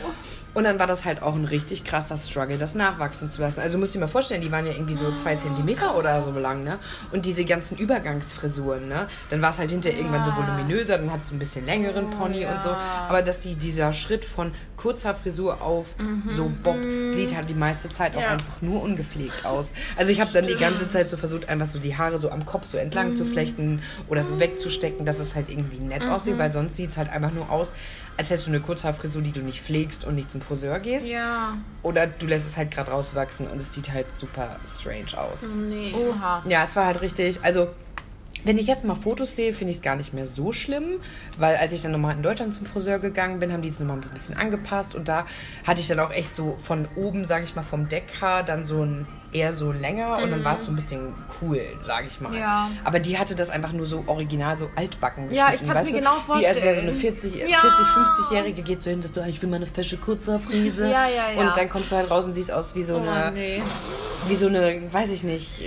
B: Und dann war das halt auch ein richtig krasser Struggle, das nachwachsen zu lassen. Also musst du dir mal vorstellen, die waren ja irgendwie so zwei Zentimeter oder so lang, ne? Und diese ganzen Übergangsfrisuren, ne? Dann war es halt hinterher irgendwann so voluminöser, dann hattest du ein bisschen längeren Pony und so. Aber dass die, dieser Schritt von kurzer Frisur auf so Bob sieht halt die meiste Zeit auch
C: Ja.
B: einfach nur ungepflegt aus. Also ich habe dann die ganze Zeit so versucht, einfach so die Haare so am Kopf so entlang zu flechten oder so wegzustecken, dass es halt irgendwie nett aussieht, weil sonst sieht es halt einfach nur aus, als hättest du eine Kurzhaarfrisur, die du nicht pflegst und nicht zum Friseur gehst.
C: Ja.
B: Oder du lässt es halt gerade rauswachsen und es sieht halt super strange aus.
C: Nee.
A: Oha.
B: Ja, es war halt richtig, also wenn ich jetzt mal Fotos sehe, finde ich es gar nicht mehr so schlimm, weil als ich dann nochmal in Deutschland zum Friseur gegangen bin, haben die es nochmal ein bisschen angepasst und da hatte ich dann auch echt so von oben, sage ich mal, vom Deckhaar dann so ein eher so länger und dann war es so ein bisschen cool, sage ich mal.
A: Ja.
B: Aber die hatte das einfach nur so original so altbacken
A: Ja, ich kann's
B: weißt
A: mir
B: du?
A: genau
B: Wie als wäre so eine
A: vorstellen.
B: 40,
A: Ja.
B: 40 50-Jährige geht so hin, dass du, ah, ich will meine fesche Kurzhaarfriese.
A: Ja, ja, ja.
B: Und dann kommst du halt raus und siehst aus wie so
C: Oh,
B: eine
C: nee.
B: wie so eine, weiß ich nicht,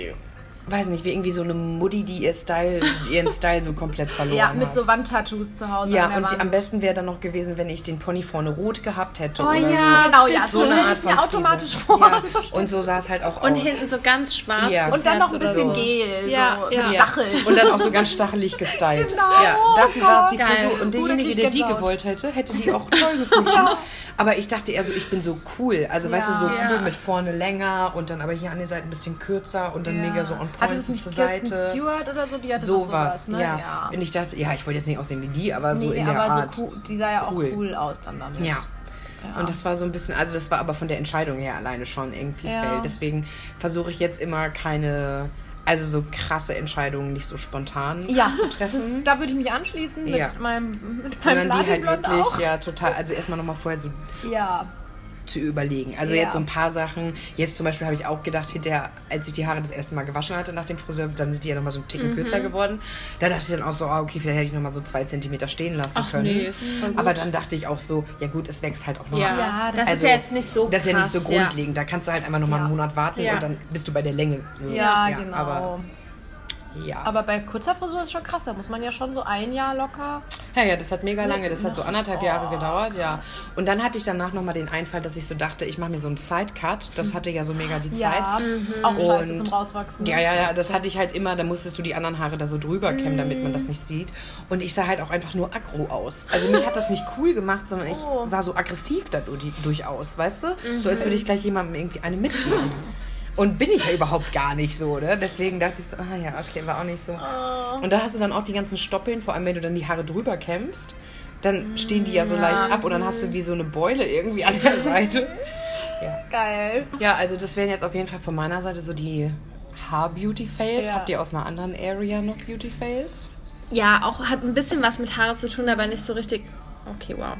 B: weiß nicht, wie irgendwie so eine Mutti, die ihr Style, ihren Style so komplett verloren
A: Ja,
B: hat.
A: mit so Wandtattoos zu Hause.
B: ja,
A: an der
B: und die,
A: Wand.
B: am besten wäre dann noch gewesen, wenn ich den Pony vorne rot gehabt hätte
C: Oh
B: oder
C: ja,
B: so.
A: Genau, ja,
C: So
A: so
C: eine
B: Art von
A: automatisch vor.
B: Ja.
A: So.
B: Und so sah es halt auch
C: Und
B: aus.
C: hinten so ganz schwarz.
B: Ja.
A: Und dann noch ein bisschen
C: so.
A: Gel,
C: Ja,
A: so
C: ja.
A: mit
B: Ja.
A: Stacheln.
B: Und dann auch so ganz stachelig gestylt.
A: Genau,
B: Ja,
A: oh
B: dafür war es die. Frisur.
C: Geil.
B: Und
A: Oh,
B: derjenige, der die gewollt hätte, hätte die auch toll gefunden. Aber ich dachte eher so, ich bin so cool. Also, weißt du, so
A: Ja.
B: cool
C: Ja.
B: mit vorne länger und dann aber hier an den Seiten ein bisschen kürzer und dann
A: Ja.
B: mega so on
A: Hatte es nicht
B: zur
A: Kirsten
B: Seite.
A: Stewart oder so? Die hatte
B: Sowas,
A: sowas, ne?
B: ja. Und ich dachte, ja, ich wollte jetzt nicht aussehen wie die, aber so
A: nee,
B: in der
A: aber
B: Art.
A: so cool, die sah ja auch
B: Cool.
A: aus dann damit.
B: Ja.
A: Ja.
B: Und das war so ein bisschen, also das war aber von der Entscheidung her alleine schon irgendwie
A: Ja.
B: fail. Deswegen versuche ich jetzt immer keine, also so krasse Entscheidungen nicht so spontan
A: ja,
B: zu treffen.
A: Das, da würde ich mich anschließen
B: Ja.
A: mit meinem, mit
B: sondern
A: meinem
B: die halt wirklich,
A: auch.
B: ja, total, also erstmal nochmal vorher so
A: Ja,
B: zu überlegen. Also
A: Ja.
B: jetzt so ein paar Sachen. Jetzt zum Beispiel habe ich auch gedacht, hinterher, als ich die Haare das erste Mal gewaschen hatte nach dem Friseur, dann sind die ja nochmal so einen Ticken
A: Mhm.
B: kürzer geworden. Da dachte ich dann auch so, ah, okay, vielleicht hätte ich nochmal so zwei Zentimeter stehen lassen
C: Ach
B: können.
C: nee.
B: Aber dann dachte ich auch so, ja gut, es wächst halt auch noch.
C: Ja,
A: Ja,
C: das,
A: das-
C: ist ja jetzt nicht so
B: Das ist ja nicht so
C: krass, ja.
B: grundlegend. Da kannst du halt einfach nochmal
A: Ja.
B: einen Monat warten und dann bist du bei der Länge.
A: ja, genau.
B: Aber, ja.
A: Aber bei kurzer Frisur ist schon krass, da muss man ja schon so ein Jahr locker.
B: ja, ja, das hat mega lange. Das hat so anderthalb
A: Oh.
B: Jahre gedauert, ja. Und dann hatte ich danach nochmal den Einfall, dass ich so dachte, ich mache mir so einen Sidecut. Das hatte ja so mega die Zeit.
A: Ja, auch scheiße
B: Und-
A: zum Rauswachsen.
B: Ja, ja, ja, das hatte ich halt immer, da musstest du die anderen Haare da so drüber kämmen, damit man das nicht sieht. Und ich sah halt auch einfach nur aggro aus. Also mich hat das nicht cool gemacht, sondern ich
A: Oh.
B: sah so aggressiv dadurch durchaus, weißt du? So
A: Mhm.
B: als würde ich gleich jemandem irgendwie eine mitgeben. Und bin ich ja überhaupt gar nicht so, ne? Deswegen dachte ich so, ah ja, okay, war auch nicht so.
A: Oh.
B: Und da hast du dann auch die ganzen Stoppeln, vor allem wenn du dann die Haare drüber kämmst, dann stehen die ja so leicht ab und dann hast du wie so eine Beule irgendwie an der Seite. Ja.
A: Geil.
B: Ja, also das wären jetzt auf jeden Fall von meiner Seite so die Haar-Beauty-Fails.
A: Ja.
B: Habt ihr aus einer anderen Area noch Beauty-Fails?
C: Ja, auch hat ein bisschen was mit Haare zu tun, aber nicht so richtig. Okay, wow.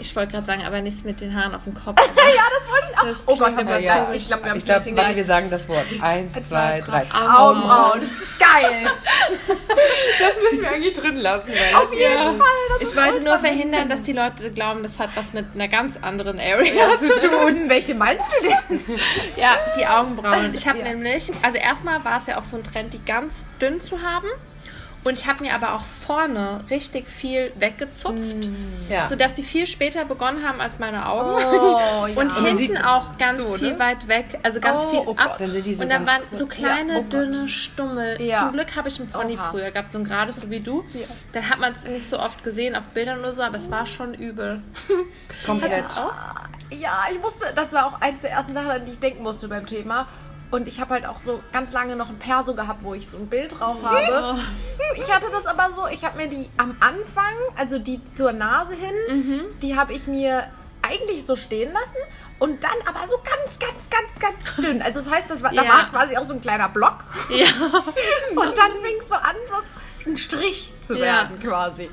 C: Ich wollte gerade sagen, aber nichts mit den Haaren auf dem Kopf.
A: Ja, das wollte ich auch.
C: Das
A: oh Gott,
C: aber
A: ja, ich glaube, wir haben
B: ich glaub, warte,
A: gleich.
B: wir sagen das Wort. Eins, zwei,
A: zwei,
B: drei.
A: drei. Augenbrauen. Geil.
B: Das müssen wir eigentlich drin lassen. Weil
A: Auf jeden
C: Ja.
A: Fall. Das
C: Ich wollte nur verhindern, dass die Leute glauben, das hat was mit einer ganz anderen Area zu tun.
A: tun. Welche meinst du denn?
C: Ja, die Augenbrauen. Ich habe
A: Ja.
C: nämlich, also erstmal war es ja auch so ein Trend, die ganz dünn zu haben. Und ich habe mir aber auch vorne richtig viel weggezupft,
B: ja.
C: sodass die viel später begonnen haben als meine Augen.
A: Oh, ja.
C: Und hinten
B: sieht
C: auch ganz
B: so,
C: viel
B: ne?
C: weit weg, also ganz
A: Oh,
C: viel
A: oh
C: ab.
A: Gott.
B: Dann so
C: und dann waren
B: kurz.
C: so kleine,
A: Ja, oh Gott.
C: dünne Stummel.
A: Ja.
C: Zum Glück habe ich einen Pony
A: Oha.
C: früher gehabt, so ein gerades, so wie du.
A: Ja.
C: Dann hat man es nicht so oft gesehen auf Bildern oder so, aber es war schon übel.
B: komplett.
A: Ja, ich musste, das war auch eins der ersten Sachen, an die ich denken musste beim Thema. Und ich habe halt auch so ganz lange noch ein Perso gehabt, wo ich so ein Bild drauf habe. Ich hatte das aber so, ich habe mir die am Anfang, also die zur Nase hin, die habe ich mir eigentlich so stehen lassen. Und dann aber so ganz, ganz, ganz, ganz dünn. Also das heißt, das war, da
C: Ja.
A: war quasi auch so ein kleiner Block.
C: Ja.
A: Und dann fing es so an, so ein Strich zu
C: Ja.
A: werden quasi.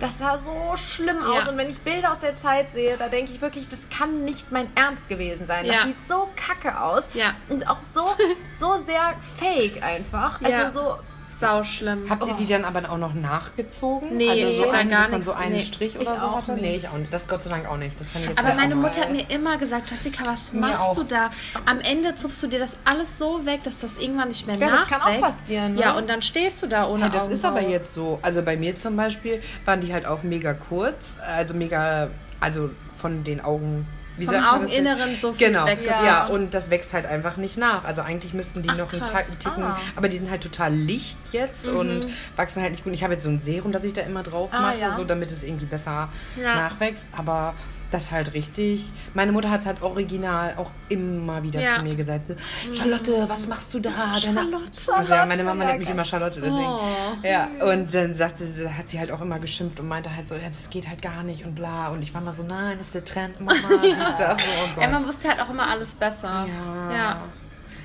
A: Das sah so schlimm aus.
C: Ja.
A: Und wenn ich Bilder aus der Zeit sehe, da denke ich wirklich, das kann nicht mein Ernst gewesen sein. Das
C: Ja.
A: sieht so kacke aus.
C: Ja.
A: Und auch so, so sehr fake einfach.
C: Ja.
A: Also so,
C: Sau schlimm.
B: Habt ihr die dann aber auch noch nachgezogen?
C: Nee,
B: also
C: ich
B: so
C: da
B: einen,
C: gar
B: dass man so einen
C: nee.
B: Strich
A: Ich
B: oder so hatte?
A: nicht.
B: Nee, ich auch nicht. Das Gott sei Dank auch nicht. Das kann ich jetzt
C: Aber meine Mutter hat mir immer gesagt, Jessica, was
B: Mir
C: machst
B: auch.
C: du da? Am Ende zupfst du dir das alles so weg, dass das irgendwann nicht mehr
A: Ja, das
C: nachwächst.
A: kann auch passieren, ne?
C: Ja, und dann stehst du da ohne
B: Ja, das ist aber
C: Augenbraue.
B: jetzt so. Also bei mir zum Beispiel waren die halt auch mega kurz. Also mega, also von den Augen. Wie
C: Vom Augeninneren so viel
B: Genau,
C: weggezupft.
B: ja. und das wächst halt einfach nicht nach. Also eigentlich müssten die
C: Ach,
B: noch einen
C: krass.
B: Ta- Ticken,
A: Ah.
B: aber die sind halt total licht jetzt und wachsen halt nicht gut. Ich habe jetzt so ein Serum, das ich da immer drauf
A: Ah,
B: mache,
A: ja.
B: so damit es irgendwie besser
C: Ja.
B: nachwächst. Aber das halt richtig. Meine Mutter hat es halt original auch immer wieder
C: Ja.
B: zu mir gesagt: so, Charlotte, was machst du da? Deine
C: Charlotte.
B: also ja, meine Mama
A: ja,
B: nennt mich immer Charlotte, deswegen.
C: Oh,
B: ja, und dann sagte sie, hat sie halt auch immer geschimpft und meinte halt so, ja, das geht halt gar nicht und bla. Und ich war mal so, nein, das ist der Trend, Mama, wie ist das? Oh Gott.
C: Ja, man wusste halt auch immer alles besser.
B: ja.
C: Ja.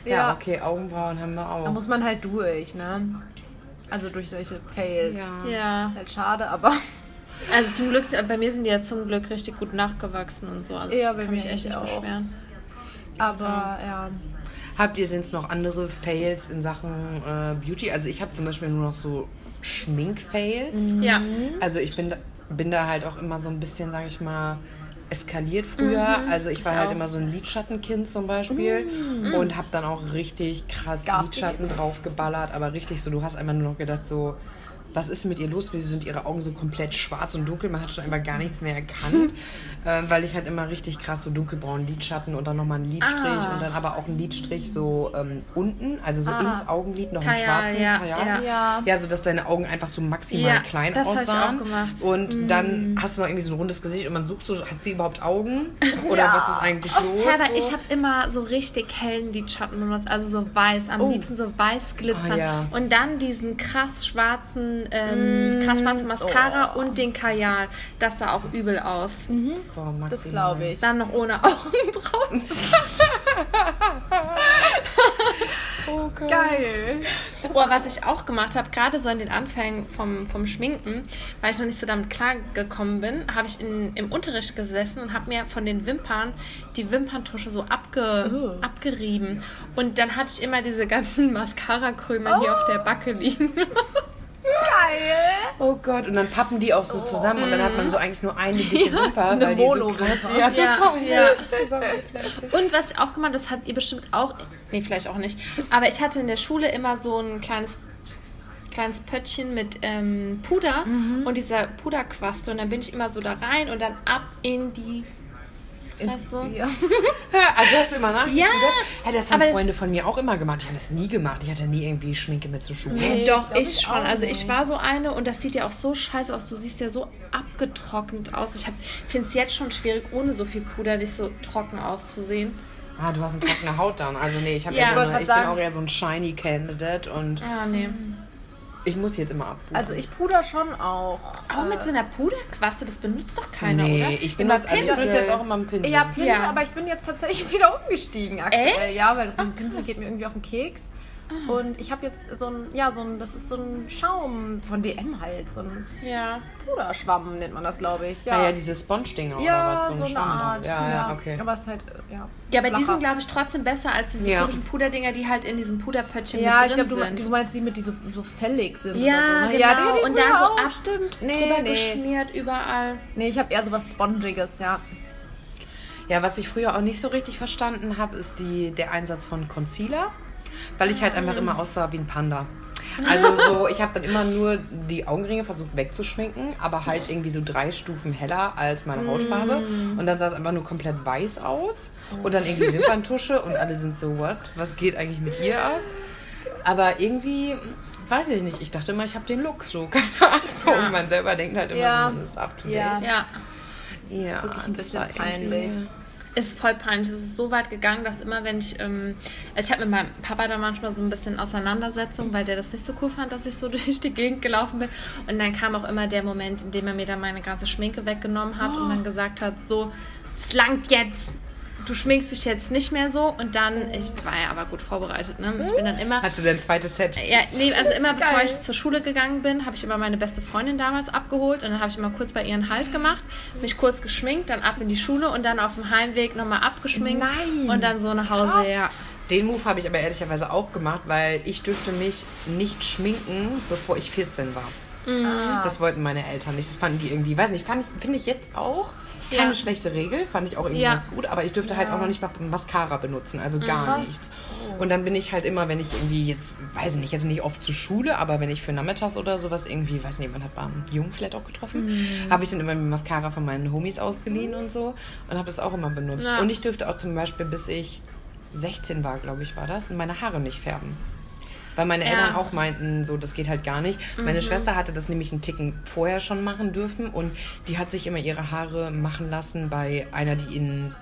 B: Ja,
A: Ja.
B: okay, Augenbrauen haben wir auch.
A: da muss man halt durch, ne? Also durch solche Fails.
B: Ja.
C: Ja.
A: Ist halt schade, aber
C: Also zum Glück, bei mir sind die ja zum Glück richtig gut nachgewachsen und so. Also
A: Ja,
C: ich
A: bei
C: kann mich echt nicht
A: auch.
C: beschweren.
A: aber ja.
B: Habt ihr sonst noch andere Fails in Sachen äh, Beauty? Also ich habe zum Beispiel nur noch so Schminkfails.
C: Ja.
B: Also ich bin da, bin da halt auch immer so ein bisschen, sage ich mal, eskaliert früher.
C: Mhm.
B: Also ich war halt immer so ein Lidschattenkind zum Beispiel und habe dann auch richtig krass
A: Gas
B: Lidschatten draufgeballert, aber richtig so, du hast einfach nur noch gedacht so, was ist mit ihr los? Wieso sind ihre Augen so komplett schwarz und dunkel? Man hat schon einfach gar nichts mehr erkannt, ähm, weil ich halt immer richtig krass so dunkelbraunen Lidschatten und dann nochmal einen Lidstrich
C: Ah.
B: und dann aber auch einen Lidstrich so ähm, unten, also so
C: Ah.
B: ins Augenlid noch einen
C: Kajal,
B: schwarzen
C: ja,
B: Kajal.
C: ja.
A: Ja.
B: Ja, so dass deine Augen einfach so maximal
C: Ja,
B: klein
C: das hab ich
B: aussahen.
C: auch gemacht. Mm.
B: Und dann hast du noch irgendwie so ein rundes Gesicht und man sucht so, hat sie überhaupt Augen? Oder
A: Ja.
B: was ist eigentlich los?
C: Herbert,
B: so?
C: ich habe immer so richtig hellen Lidschatten benutzt, also so weiß, am
A: Oh.
C: liebsten so weiß glitzern.
B: Ah.
C: Und dann diesen krass schwarzen, ähm, krass schwarzen Mascara
A: Oh.
C: und den Kajal. Das sah auch übel aus.
B: Boah,
A: Das glaube ich.
C: Dann noch ohne Augenbrauen.
B: Oh Gott.
A: Geil.
C: Oh, was ich auch gemacht habe, gerade so in den Anfängen vom, vom Schminken, weil ich noch nicht so damit klargekommen bin, habe ich in, im Unterricht gesessen und habe mir von den Wimpern die Wimperntusche so abge,
A: Oh.
C: abgerieben. Und dann hatte ich immer diese ganzen Mascara-Krümel hier auf der Backe liegen.
A: Geil.
B: Oh Gott, und dann pappen die auch so zusammen und dann hat man so eigentlich nur eine dicke Wimper.
A: eine
B: weil die so krass- Ja,
C: Ja,
B: total.
C: ja. Und was ich auch gemacht habe, das hat ihr bestimmt auch, nee, vielleicht auch nicht, aber ich hatte in der Schule immer so ein kleines kleines Pöttchen mit ähm, Puder und dieser Puderquaste und dann bin ich immer so da rein und dann ab in die Fresse.
A: Ja.
B: Also hast du immer nachgeguckt?
C: Ja,
B: ja, das haben
C: aber das-
B: Freunde von mir auch immer gemacht. Ich habe das nie gemacht. Ich hatte nie irgendwie Schminke mit zur Schule.
A: Nee,
C: Doch,
A: ich
C: ich,
A: ich
C: schon. Also ich war so eine und das sieht ja auch so scheiße aus. Du siehst ja so abgetrocknet aus. Ich finde es jetzt schon schwierig, ohne so viel Puder nicht so trocken auszusehen.
B: Ah, du hast eine trockene Haut dann. Also nee, ich, hab
C: Ja.
B: ja so eine, ich bin auch eher so ein shiny Candidate und
C: Ja, nee.
B: Ich muss jetzt immer abbuchen.
A: Also ich puder schon auch.
C: Auch mit so einer Puderquaste, das benutzt doch keiner,
B: nee,
C: oder?
B: ich
A: Immer
B: benutze, also ich benutze jetzt auch immer einen Pinsel.
A: Ja, Pinsel,
C: Ja.
A: aber ich bin jetzt tatsächlich wieder umgestiegen aktuell.
C: Echt?
A: Ja, weil das mit
C: Ach,
A: dem Pinsel geht mir irgendwie auf den Keks. Und ich habe jetzt so ein, ja, so ein, das ist so ein Schaum von DM halt, so ein
C: Ja.
A: Puderschwamm nennt man das, glaube ich.
B: Ja,
A: Ja,
B: ja, diese Sponge-Dinger
A: Ja,
B: oder was?
A: so, eine
B: Schwamm da.
A: Art.
B: Ja, ja, okay.
A: Aber es ist halt, äh, ja.
C: Ja, aber die sind, glaube ich, trotzdem besser als diese
B: Ja.
C: komischen Puderdinger, die halt in diesem Puderpöttchen
A: Ja,
C: mit
A: ich
C: drin
A: glaube, du,
C: sind.
A: du meinst die mit die so, so fällig sind
C: Ja,
A: oder so. Ne?
C: genau.
A: Ja, die, die
C: Und dann so
A: auch,
C: ab-
A: stimmt. Nee,
C: drüber
A: nee.
C: geschmiert überall.
A: Nee, ich habe eher so was Spongiges, ja.
B: Ja, was ich früher auch nicht so richtig verstanden habe, ist die, der Einsatz von Concealer, weil ich halt einfach immer aussah wie ein Panda. Also so, ich habe dann immer nur die Augenringe versucht wegzuschminken, aber halt irgendwie so drei Stufen heller als meine Hautfarbe. Und dann sah es einfach nur komplett weiß aus. Und dann irgendwie Wimperntusche und alle sind so, what? Was geht eigentlich mit ihr ab? Aber irgendwie, weiß ich nicht, ich dachte immer, ich habe den Look, so, keine Ahnung.
C: Ja.
B: Man selber denkt halt immer,
A: Ja.
B: so, man ist up to date.
A: Ja.
C: Ja.
B: Ja,
A: wirklich ein
B: das
A: bisschen peinlich.
C: Ist voll peinlich. Es ist so weit gegangen, dass immer, wenn ich, ähm, also ich habe mit meinem Papa da manchmal so ein bisschen Auseinandersetzung, weil der das nicht so cool fand, dass ich so durch die Gegend gelaufen bin. Und dann kam auch immer der Moment, in dem er mir dann meine ganze Schminke weggenommen hat und dann gesagt hat, so, es langt jetzt. Du schminkst dich jetzt nicht mehr so. Und dann, ich war ja aber gut vorbereitet, ne? Ich bin dann immer,
B: Hast du dein zweites Set?
C: ja, nee, also immer bevor
A: Geil.
C: ich zur Schule gegangen bin, habe ich immer meine beste Freundin damals abgeholt und dann habe ich immer kurz bei ihren Halt gemacht, mich kurz geschminkt, dann ab in die Schule und dann auf dem Heimweg nochmal abgeschminkt
A: Nein.
C: und dann so nach Hause,
A: Krass.
C: ja.
B: Den Move habe ich aber ehrlicherweise auch gemacht, weil ich dürfte mich nicht schminken, bevor ich 14 war.
A: Ah.
B: Das wollten meine Eltern nicht. Das fanden die irgendwie, weiß nicht, fand ich, finde ich jetzt auch keine
C: Ja.
B: schlechte Regel, fand ich auch irgendwie
C: Ja.
B: ganz gut, aber ich dürfte halt auch noch nicht mal Mascara benutzen, also gar
A: Krass.
B: nichts. Und dann bin ich halt immer, wenn ich irgendwie jetzt, weiß ich nicht, jetzt nicht oft zur Schule, aber wenn ich für nachmittags oder sowas irgendwie, weiß nicht, man hat mal einen Jungen vielleicht auch getroffen,
C: Mhm.
B: habe ich dann immer Mascara von meinen Homies ausgeliehen und so und habe das auch immer benutzt.
C: Ja.
B: Und ich dürfte auch zum Beispiel, bis ich 16 war, glaube ich, war das, meine Haare nicht färben. Weil meine
C: Ja.
B: Eltern auch meinten, so, das geht halt gar nicht. Meine
C: Mhm.
B: Schwester hatte das nämlich einen Ticken vorher schon machen dürfen und die hat sich immer ihre Haare machen lassen bei einer, die in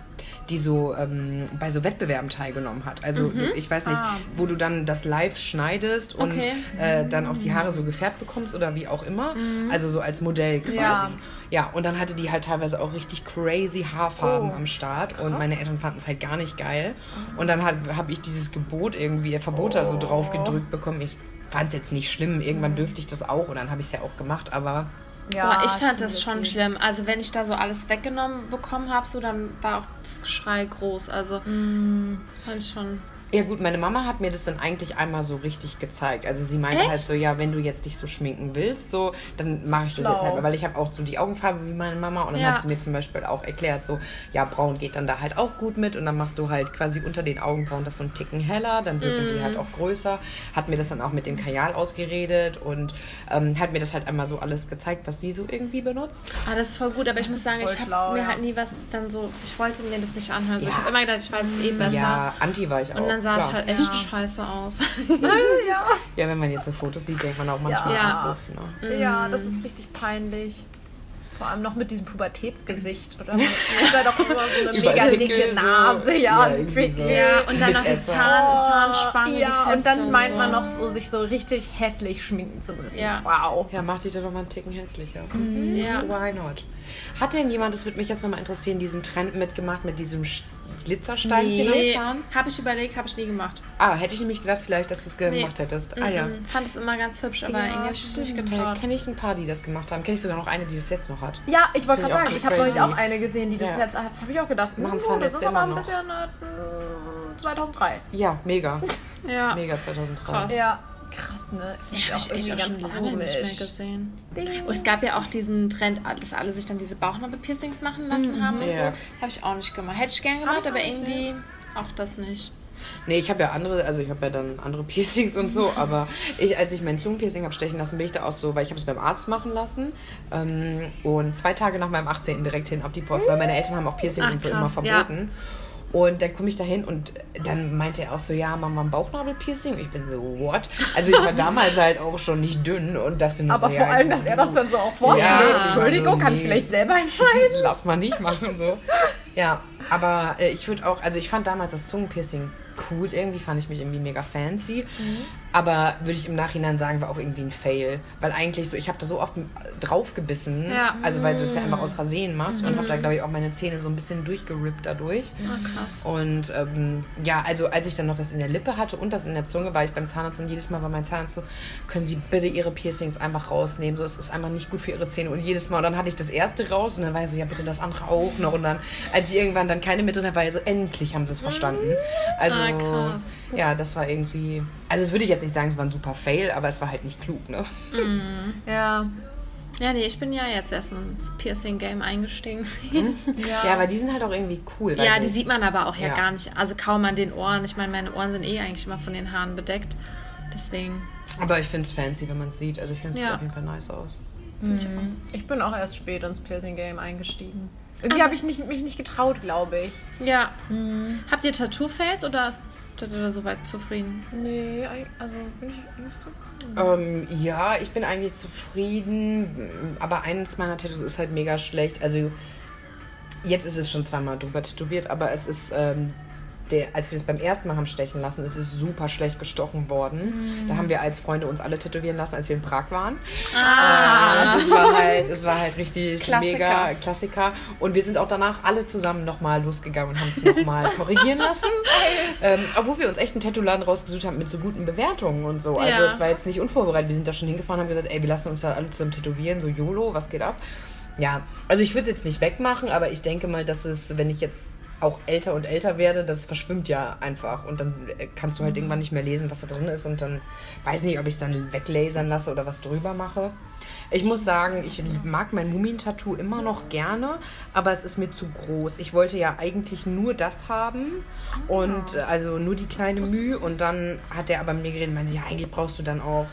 B: die so ähm, bei so Wettbewerben teilgenommen hat. Also du- ich weiß nicht,
A: Ah.
B: wo du dann das live schneidest und
C: Okay.
B: äh, dann auch die Haare so gefärbt bekommst oder wie auch immer. Also so als Modell quasi.
A: Ja.
B: Ja. und dann hatte die halt teilweise auch richtig crazy Haarfarben
A: Oh.
B: am Start und meine Eltern fanden es halt gar nicht geil. Und dann habe ich dieses Gebot irgendwie, Verbot da so drauf gedrückt bekommen. Ich fand es jetzt nicht schlimm. Irgendwann dürfte ich das auch und dann habe ich es ja auch gemacht, aber
A: Ja,
C: Boah, ich fand das
A: okay.
C: schon schlimm. Also wenn ich da so alles weggenommen bekommen habe, so dann war auch das Geschrei groß. Also fand ich schon.
B: Ja gut, meine Mama hat mir das dann eigentlich einmal so richtig gezeigt. Also sie meinte halt
C: Echt?
B: so, ja, wenn du jetzt nicht so schminken willst, so, dann mache ich das jetzt halt, weil ich habe auch so die Augenfarbe wie meine Mama und dann
C: Ja.
B: hat sie mir zum Beispiel auch erklärt, so, ja, braun geht dann da halt auch gut mit und dann machst du halt quasi unter den Augenbrauen das so einen Ticken heller, dann wirken die
C: Mhm.
B: halt auch größer. Hat mir das dann auch mit dem Kajal ausgeredet und ähm, hat mir das halt einmal so alles gezeigt, was sie so irgendwie benutzt.
C: Ah, das ist voll gut, aber ich
A: Das
C: muss
A: ist
C: sagen, ich habe
A: schlau,
C: mir
A: ja.
C: halt nie was dann so, ich wollte mir das nicht anhören. So, Ich
B: Ja.
C: habe immer gedacht, ich weiß es eh besser.
B: Ja, anti war ich auch.
C: Und sah
B: klar.
C: ich halt echt
A: Ja.
C: scheiße aus.
A: ja.
B: Ja, wenn man jetzt so Fotos sieht, denkt man auch manchmal
A: Ja.
B: so, uff, ne?
A: Ja, das ist richtig peinlich. Vor allem noch mit diesem Pubertätsgesicht, oder? Man hat doch immer so eine mega dicke
B: so.
A: Nase, ja.
B: Ja, irgendwie so.
C: Ja, und dann noch die. Zahn, Zahnspange,
A: ja,
C: die
A: und dann meint
C: so.
A: man noch so, sich so richtig hässlich schminken zu müssen.
C: Ja.
A: Wow.
B: Ja, mach die doch noch mal einen Ticken hässlicher.
C: Ja.
B: Why not? Hat denn jemand, das würde mich jetzt nochmal interessieren, diesen Trend mitgemacht mit diesem Glitzersteinchen
C: Nee,
B: am Zahn?
C: habe ich überlegt, habe ich nie gemacht.
B: Ah, hätte ich nämlich gedacht, vielleicht, dass du es
C: Nee.
B: gemacht hättest. Ah ja.
C: Fand es immer ganz hübsch, aber
A: Ja,
C: irgendwie habe nicht getraut.
B: Kenne ich ein paar, die das gemacht haben. Kenne ich sogar noch eine, die das jetzt noch hat.
A: Ja, ich wollte gerade sagen, ich habe neulich auch eine gesehen, die das
B: Ja.
A: jetzt, habe ich auch gedacht,
B: Machen
A: oh, das ist aber ein
B: noch.
A: bisschen äh, 2003.
B: Ja, mega.
C: Ja,
B: Mega 2003.
C: Krass.
A: Ja, krass, ne? Finde
C: ja habe ich echt auch schon lange nicht mehr gesehen.
A: Ding.
C: Und es gab ja auch diesen Trend, dass alle sich dann diese Bauchnabel-Piercings machen lassen haben und
B: Ja.
C: so. Habe ich auch nicht gemacht. Hätte ich gern gemacht,
A: ich
C: aber
A: auch nicht,
C: irgendwie auch das nicht.
B: Nee, ich habe ja andere, also ich habe ja dann andere Piercings und so, aber ich, als ich mein Zungenpiercing habe stechen lassen, bin ich da auch so, weil ich habe es beim Arzt machen lassen ähm, und zwei Tage nach meinem 18. direkt hin ab die Post, weil meine Eltern haben auch Piercings
C: Ach,
B: und so
C: krass,
B: immer verboten. Und dann komme ich da hin und dann meinte er auch so, ja, Mama, ein Bauchnabelpiercing. Ich bin so, what? Also ich war damals halt auch schon nicht dünn und dachte nur
A: Aber
B: so,
A: vor
B: ja,
A: allem, dass er das dann so auch vorschlägt.
B: Ja,
A: Entschuldigung,
B: also
A: kann ich vielleicht selber entscheiden?
B: Lass mal nicht machen und so. Ja, aber äh, ich würde auch, also ich fand damals das Zungenpiercing cool irgendwie, fand ich mich irgendwie mega fancy. Aber würde ich im Nachhinein sagen, war auch irgendwie ein Fail. Weil eigentlich so, ich habe da so oft draufgebissen,
C: Ja.
B: also weil du es ja einfach aus Versehen machst und habe da, glaube ich, auch meine Zähne so ein bisschen durchgerippt dadurch.
C: Oh, krass.
B: Und ähm, ja, also als ich dann noch das in der Lippe hatte und das in der Zunge, war ich beim Zahnarzt und jedes Mal war mein Zahnarzt so, können Sie bitte Ihre Piercings einfach rausnehmen, so es ist einfach nicht gut für Ihre Zähne. Und jedes Mal, und dann hatte ich das erste raus und dann war ich so, ja bitte das andere auch noch. Und dann, als ich irgendwann dann keine mit drin hatte, war ich so, endlich haben Sie es verstanden. Also,
C: Ah, krass.
B: ja, das war irgendwie, also das würde ich jetzt nicht sagen, es war ein super Fail, aber es war halt nicht klug, ne?
A: Ja.
C: Ja, nee, ich bin ja jetzt erst ins Piercing-Game eingestiegen.
B: Ja, aber die sind halt auch irgendwie cool.
C: Ja, die sieht man aber auch ja,
B: Ja.
C: gar nicht. Also kaum an den Ohren. Ich meine, meine Ohren sind eh eigentlich immer von den Haaren bedeckt. Deswegen.
B: Aber ich finde es fancy, wenn man es sieht. Also ich finde es
C: Ja.
B: sieht auf jeden Fall nice aus.
A: Ich bin auch erst spät ins Piercing-Game eingestiegen. Irgendwie habe ich nicht, mich nicht getraut, glaube ich.
C: Ja. Habt ihr Tattoo-Fails oder seid ihr da soweit zufrieden?
A: Nee, also bin ich eigentlich zufrieden.
B: Ähm, ja, ich bin eigentlich zufrieden, aber eines meiner Tattoos ist halt mega schlecht. Also jetzt ist es schon zweimal drüber tätowiert, aber es ist, ähm, der, als wir es beim ersten Mal haben stechen lassen, ist es super schlecht gestochen worden. Da haben wir als Freunde uns alle tätowieren lassen, als wir in Prag waren.
C: Ah.
B: Äh, das war halt, es war halt richtig
C: Klassiker.
B: mega Klassiker. Und wir sind auch danach alle zusammen nochmal losgegangen und haben es nochmal korrigieren lassen. Ähm, obwohl wir uns echt einen Tattoo-Laden rausgesucht haben mit so guten Bewertungen und so. Also
C: Ja.
B: es war jetzt nicht unvorbereitet. Wir sind da schon hingefahren und haben gesagt, ey, wir lassen uns da alle zusammen tätowieren, so YOLO, was geht ab? Ja, also ich würde es jetzt nicht wegmachen, aber ich denke mal, dass es, wenn ich jetzt auch älter und älter werde, das verschwimmt ja einfach. Und dann kannst du halt irgendwann nicht mehr lesen, was da drin ist. Und dann weiß nicht, ob ich es dann weglasern lasse oder was drüber mache. Ich muss sagen, ich mag mein Mumien-Tattoo immer noch gerne, aber es ist mir zu groß. Ich wollte ja eigentlich nur das haben und äh, also nur die kleine Mühe und dann hat er aber mir geredet und meinte, ja, eigentlich brauchst du dann auch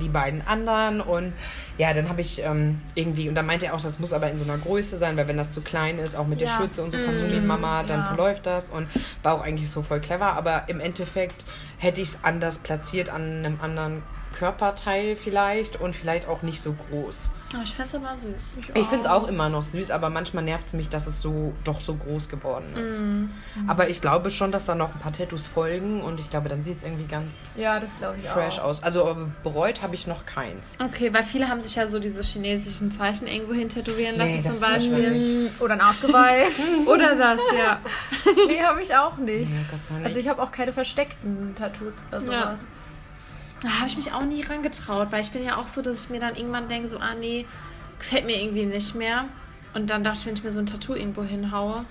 B: die beiden anderen und ja, dann habe ich ähm, irgendwie, und dann meinte er auch, das muss aber in so einer Größe sein, weil wenn das zu klein ist, auch mit der
A: Ja.
B: Schürze und so fast so wie Mama, dann
A: ja.
B: verläuft das und war auch eigentlich so voll clever, aber im Endeffekt hätte ich es anders platziert an einem anderen Körperteil vielleicht und vielleicht auch nicht so groß.
C: Oh, ich find's aber süß.
B: Ich finde es auch immer noch süß, aber manchmal nervt es mich, dass es so doch so groß geworden ist.
C: Mhm.
B: Aber ich glaube schon, dass da noch ein paar Tattoos folgen und ich glaube, dann sieht es irgendwie ganz
A: Ja, das ich
B: fresh
A: auch.
B: aus. Also aber bereut habe ich noch keins.
C: Okay, weil viele haben sich ja so diese chinesischen Zeichen irgendwo hin tätowieren lassen
B: Nee,
C: zum Beispiel.
A: Oder ein Arschgeweih.
C: Oder das, ja.
A: nee, habe ich auch nicht.
B: Ja.
A: Also ich habe auch keine versteckten Tattoos oder
C: Ja. Da habe ich mich auch nie rangetraut, weil ich bin ja auch so, dass ich mir dann irgendwann denke, so, ah nee, gefällt mir irgendwie nicht mehr. Und dann dachte ich, wenn ich mir so ein Tattoo irgendwo hinhaue,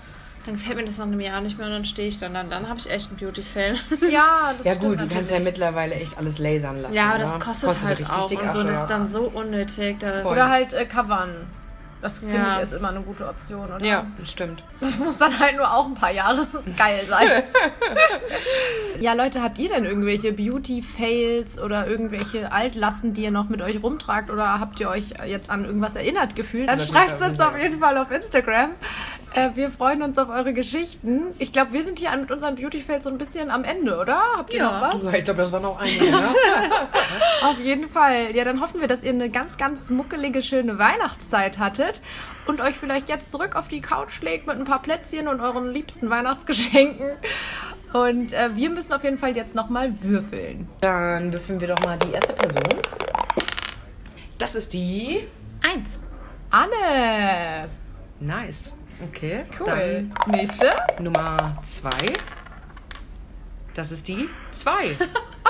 C: dann gefällt mir das nach einem Jahr nicht mehr und dann stehe ich dann. Dann, dann habe ich echt einen Beauty-Fail.
A: Ja, das
B: Ja gut, du kannst ja mittlerweile echt alles lasern lassen.
C: Ja, aber
B: ne?
C: das kostet, halt
B: richtig
C: auch und so. Das ist dann so unnötig. Da,
B: Voll.
A: Oder halt äh, covern. Das finde
C: Ja.
A: ich ist immer eine gute Option, oder?
B: Ja, das stimmt.
A: Das muss dann halt nur auch ein paar Jahre geil sein. ja, Leute, habt ihr denn irgendwelche Beauty-Fails oder irgendwelche Altlasten, die ihr noch mit euch rumtragt? Oder habt ihr euch jetzt an irgendwas erinnert gefühlt? Dann schreibt es uns auf jeden Fall auf Instagram. Äh, wir freuen uns auf eure Geschichten. Ich glaube, wir sind hier mit unseren Beauty-Fails so ein bisschen am Ende, oder? Habt ihr
C: Ja.
A: noch was?
B: Ich glaube, das waren auch einige, ne?
A: Auf jeden Fall. Ja, dann hoffen wir, dass ihr eine ganz, ganz muckelige, schöne Weihnachtszeit hattet und euch vielleicht jetzt zurück auf die Couch legt mit ein paar Plätzchen und euren liebsten Weihnachtsgeschenken. Und äh, wir müssen auf jeden Fall jetzt nochmal würfeln.
B: Dann würfeln wir doch mal die erste Person. Das ist die.
C: Eins.
A: Anne!
B: Nice. Okay.
A: Cool. Nächste.
B: Dann Nummer zwei. Das ist die zwei.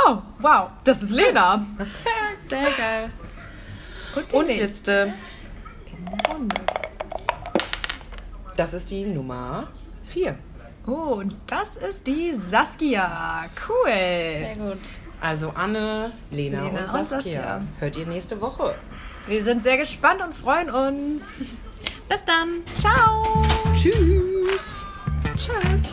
A: Oh, wow. Das ist Lena.
C: Sehr geil.
A: Und die
B: Und
A: nächste. Runde.
B: Das ist die Nummer vier.
A: Oh, und das ist die Saskia. Cool.
C: Sehr gut.
B: Also Anne, Lena,
A: Lena
B: und
A: und
B: Saskia.
A: Saskia.
B: Hört ihr nächste Woche.
A: Wir sind sehr gespannt und freuen uns.
C: Bis dann.
A: Ciao.
B: Tschüss.
A: Tschüss.